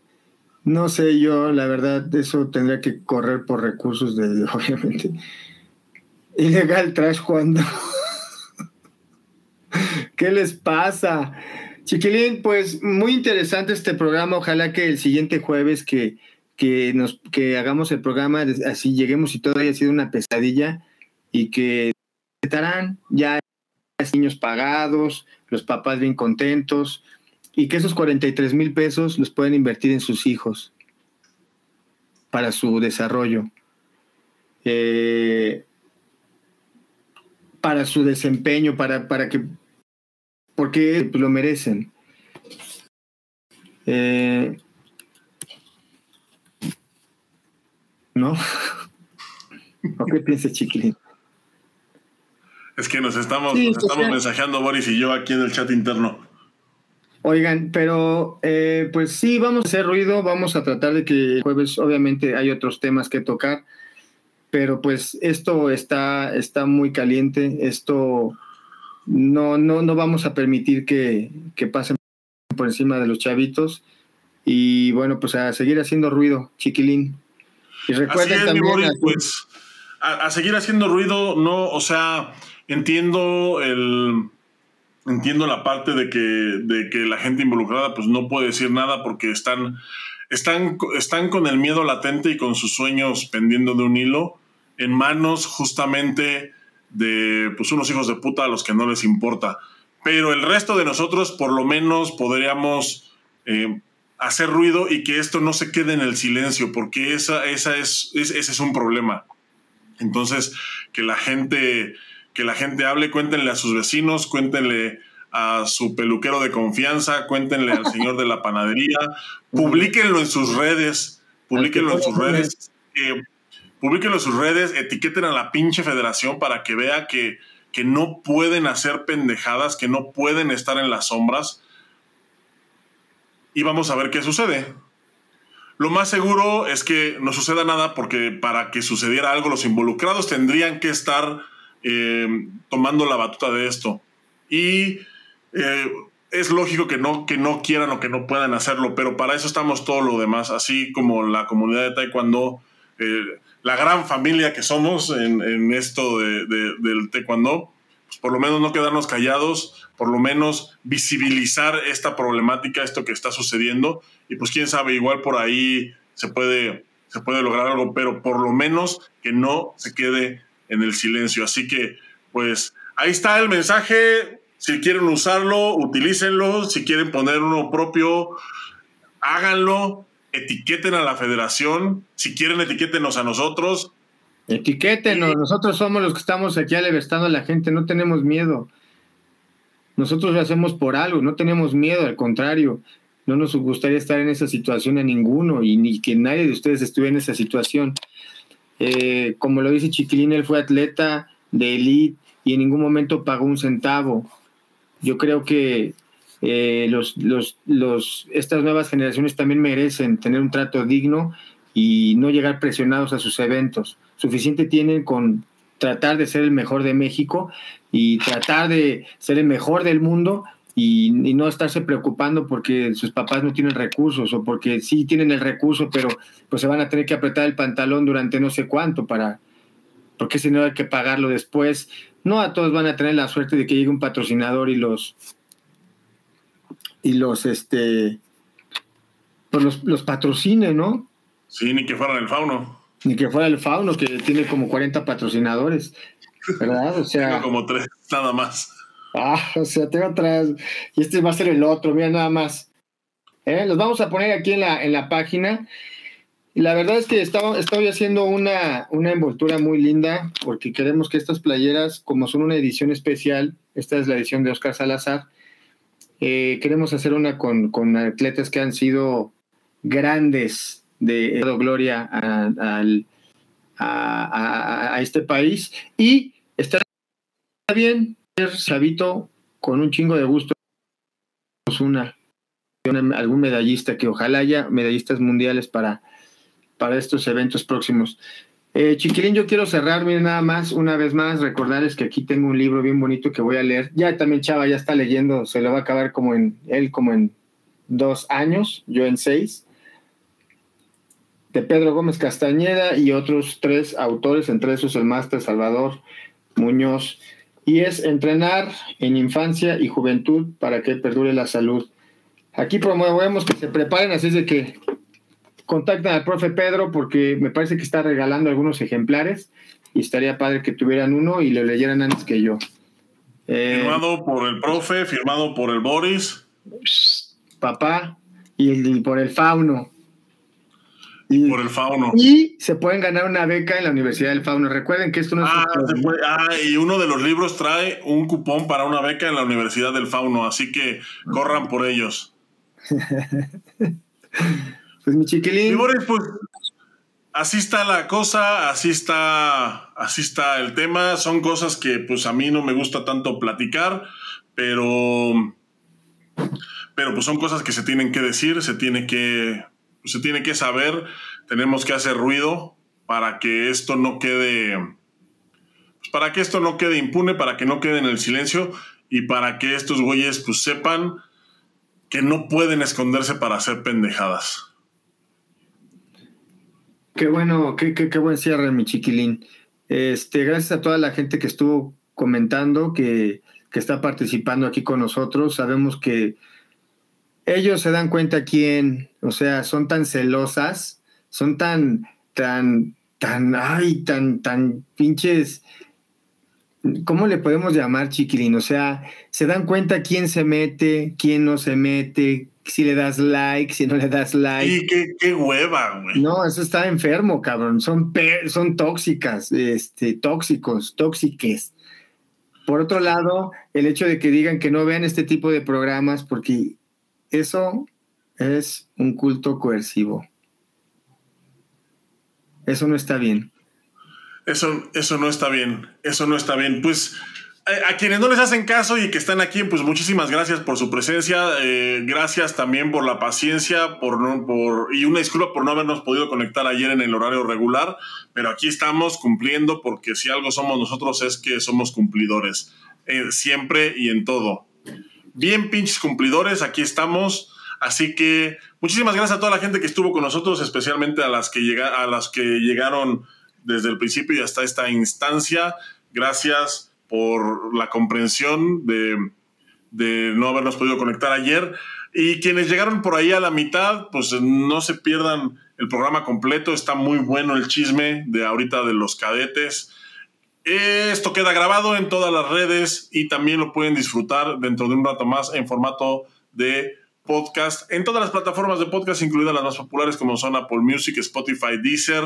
No sé yo, la verdad, eso tendría que correr por recursos de, obviamente. Ilegal trash cuando. ¿Qué les pasa? Chiquilín, pues muy interesante este programa. Ojalá que el siguiente jueves que que, nos, que hagamos el programa, así lleguemos y todo haya sido una pesadilla y que estarán ya niños pagados, los papás bien contentos y que esos 43 mil pesos los pueden invertir en sus hijos para su desarrollo, eh, para su desempeño, para, para que, porque lo merecen. Eh, ¿no? ¿O qué piensas, chiquilín? Es que nos estamos, estamos mensajeando Boris y yo aquí en el chat interno. Oigan, pero eh, pues sí, vamos a hacer ruido, vamos a tratar de que el jueves, obviamente hay otros temas que tocar, pero pues esto está, está muy caliente, esto no, no, no vamos a permitir que, que pasen por encima de los chavitos y bueno, pues a seguir haciendo ruido, chiquilín. Y recuerden también. pues, a, seguir haciendo ruido, no, o sea, entiendo el. Entiendo la parte de que, de que la gente involucrada pues no puede decir nada porque están, están, están con el miedo latente y con sus sueños pendiendo de un hilo en manos justamente de pues unos hijos de puta a los que no les importa. Pero el resto de nosotros por lo menos podríamos eh, hacer ruido y que esto no se quede en el silencio, porque esa, esa es, ese es un problema. Entonces, que la gente, que la gente hable, cuéntenle a sus vecinos, cuéntenle a su peluquero de confianza, cuéntenle al señor de la panadería, publíquenlo en sus redes, publíquenlo en sus redes, eh, publíquenlo en sus redes, etiqueten a la pinche federación para que vea que, que no pueden hacer pendejadas, que no pueden estar en las sombras. Y vamos a ver qué sucede. Lo más seguro es que no suceda nada porque para que sucediera algo los involucrados tendrían que estar eh, tomando la batuta de esto. Y eh, es lógico que no, que no quieran o que no puedan hacerlo, pero para eso estamos todo lo demás, así como la comunidad de Taekwondo, eh, la gran familia que somos en, esto del Taekwondo, pues por lo menos no quedarnos callados, por lo menos visibilizar esta problemática, esto que está sucediendo, y pues quién sabe, igual por ahí se puede, se puede lograr algo, pero por lo menos que no se quede en el silencio. Así que, pues ahí está el mensaje si quieren usarlo, utilícenlo. Si quieren poner uno propio, háganlo. Etiqueten a la federación. Si quieren, etiquétenos a nosotros. Etiquétenos. Nosotros somos los que estamos aquí alevestando a la gente. No tenemos miedo. Nosotros lo hacemos por algo. No tenemos miedo. Al contrario. No nos gustaría estar en esa situación a ninguno y ni que nadie de ustedes estuviera en esa situación. Eh, como lo dice Chiquilín, él fue atleta de élite y en ningún momento pagó un centavo. Yo creo que eh, los, los, estas nuevas generaciones también merecen tener un trato digno y no llegar presionados a sus eventos. Suficiente tienen con tratar de ser el mejor de México y tratar de ser el mejor del mundo y, no estarse preocupando porque sus papás no tienen recursos o porque sí tienen el recurso, pero pues se van a tener que apretar el pantalón durante no sé cuánto para, porque si no hay que pagarlo después no a todos van a tener la suerte de que llegue un patrocinador y los y los este pues los, los patrocine, ¿no? Sí, ni que fuera el fauno. Ni que fuera el fauno, que tiene como 40 patrocinadores. ¿Verdad? O sea. Como tres, nada más. Ah, o sea, tengo tres. Y este va a ser el otro, mira, nada más. ¿Eh? Los vamos a poner aquí en la, en la página. La verdad es que estaba, estoy haciendo una, una envoltura muy linda porque queremos que estas playeras, como son una edición especial, esta es la edición de Oscar Salazar, eh, queremos hacer una con, con, atletas que han sido grandes de dado gloria a, a, a, este país y está bien ser chavito con un chingo de gusto una algún medallista que ojalá haya medallistas mundiales para para estos eventos próximos. Eh, Chiquilín, yo quiero cerrar, nada más, una vez más, recordarles que aquí tengo un libro bien bonito que voy a leer. Ya también Chava ya está leyendo, se lo va a acabar como en él, como en dos años, yo en seis. De Pedro Gómez Castañeda y otros tres autores, entre esos el máster Salvador Muñoz. Y es entrenar en infancia y juventud para que perdure la salud. Aquí promovemos que se preparen, así es de que contactan al profe Pedro porque me parece que está regalando algunos ejemplares y estaría padre que tuvieran uno y lo leyeran antes que yo. Eh, firmado por el profe, firmado por el Boris. Papá, y, por el Fauno. Y, por el Fauno. Y se pueden ganar una beca en la Universidad del Fauno. Recuerden que esto no es... Ah, ah, y uno de los libros trae un cupón para una beca en la Universidad del Fauno, así que corran por ellos. Pues mi chiquilín. pues así está la cosa, así está, así está el tema. Son cosas que pues a mí no me gusta tanto platicar, pero, pero pues son cosas que se tienen que decir, se tiene que, se tiene que saber. Tenemos que hacer ruido para que esto no quede, pues, para que esto no quede impune, para que no quede en el silencio y para que estos güeyes pues sepan que no pueden esconderse para hacer pendejadas. Qué bueno, qué, qué, buen cierre, mi chiquilín. Este, gracias a toda la gente que estuvo comentando, que, que está participando aquí con nosotros. Sabemos que ellos se dan cuenta quién, o sea, son tan celosas, son tan, tan, tan, ay, tan, tan pinches. ¿Cómo le podemos llamar, chiquilín? O sea, se dan cuenta quién se mete, quién no se mete, si le das like, si no le das like. Qué hueva, güey. No, eso está enfermo, cabrón. Son, son tóxicas, este, tóxicos, tóxiques. Por otro lado, el hecho de que digan que no vean este tipo de programas, porque eso es un culto coercivo. Eso no está bien. Eso, eso no está bien. Eso no está bien. Pues a quienes no les hacen caso y que están aquí, pues muchísimas gracias por su presencia. Eh, gracias también por la paciencia por, por, y una disculpa por no habernos podido conectar ayer en el horario regular. Pero aquí estamos cumpliendo porque si algo somos nosotros es que somos cumplidores. Eh, siempre y en todo. Bien pinches cumplidores, aquí estamos. Así que muchísimas gracias a toda la gente que estuvo con nosotros, especialmente a las que, llega, a las que llegaron desde el principio y hasta esta instancia. Gracias por la comprensión de, no habernos podido conectar ayer. Y quienes llegaron por ahí a la mitad, pues no se pierdan el programa completo. Está muy bueno el chisme de ahorita de los cadetes. Esto queda grabado en todas las redes y también lo pueden disfrutar dentro de un rato más en formato de podcast en todas las plataformas de podcast, incluidas las más populares como son Apple Music, Spotify, Deezer,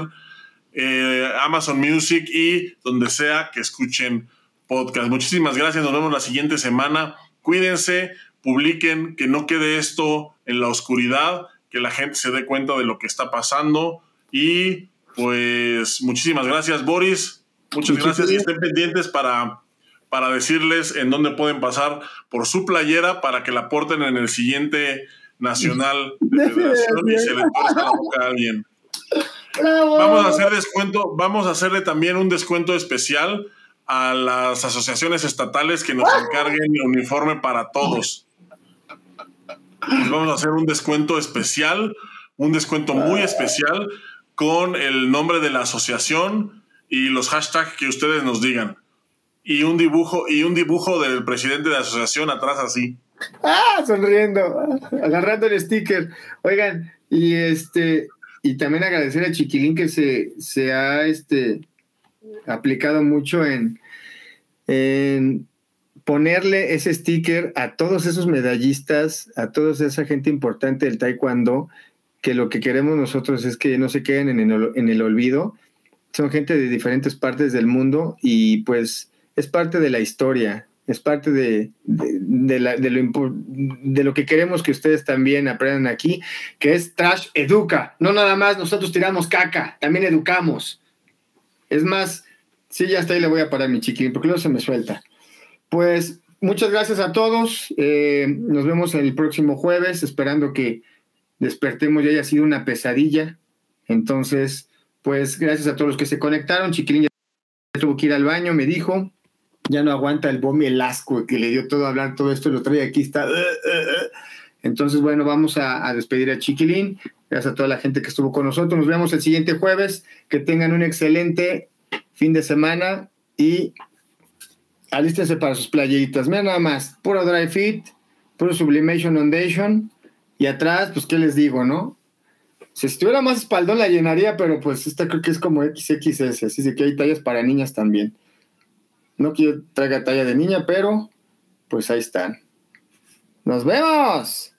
eh, Amazon Music y donde sea que escuchen podcast. Muchísimas gracias, nos vemos la siguiente semana. Cuídense, publiquen, que no quede esto en la oscuridad, que la gente se dé cuenta de lo que está pasando. Y pues muchísimas gracias, Boris. Muchas gracias y estén pendientes para, para decirles en dónde pueden pasar por su playera para que la porten en el siguiente Nacional de Federación y se le la boca a alguien. Vamos a hacer descuento, vamos a hacerle también un descuento especial a las asociaciones estatales que nos encarguen el uniforme para todos. vamos a hacer un descuento especial, un descuento muy especial con el nombre de la asociación y los hashtags que ustedes nos digan. Y un dibujo, y un dibujo del presidente de la asociación atrás así. Ah, sonriendo, agarrando el sticker. Oigan, y este, y también agradecer a Chiquilín que se, se ha este aplicado mucho en, en ponerle ese sticker a todos esos medallistas, a toda esa gente importante del taekwondo, que lo que queremos nosotros es que no se queden en el, en el olvido. Son gente de diferentes partes del mundo y pues es parte de la historia, es parte de, de, lo, de, lo, que queremos que ustedes también aprendan aquí, que es Trash Educa. No nada más nosotros tiramos caca, también educamos. Es más, sí, ya está ahí, le voy a parar mi chiquilín, porque luego se me suelta. Pues muchas gracias a todos. Eh, nos vemos el próximo jueves, esperando que despertemos y haya sido una pesadilla. Entonces, pues gracias a todos los que se conectaron. Chiquilín ya tuvo que ir al baño, me dijo. Ya no aguanta el bomi, el asco que le dio todo hablar todo esto, lo trae aquí, está. Uh, uh, uh. Entonces, bueno, vamos a, despedir a Chiquilín. Gracias a toda la gente que estuvo con nosotros. Nos vemos el siguiente jueves. Que tengan un excelente fin de semana y alístense para sus playeritas. Mira nada más, puro dry fit, puro sublimation foundation y atrás, pues, ¿qué les digo, no? Si estuviera más espaldón la llenaría, pero pues esta creo que es como XXS, así que hay tallas para niñas también. No quiero traiga talla de niña, pero pues ahí están. ¡Nos vemos!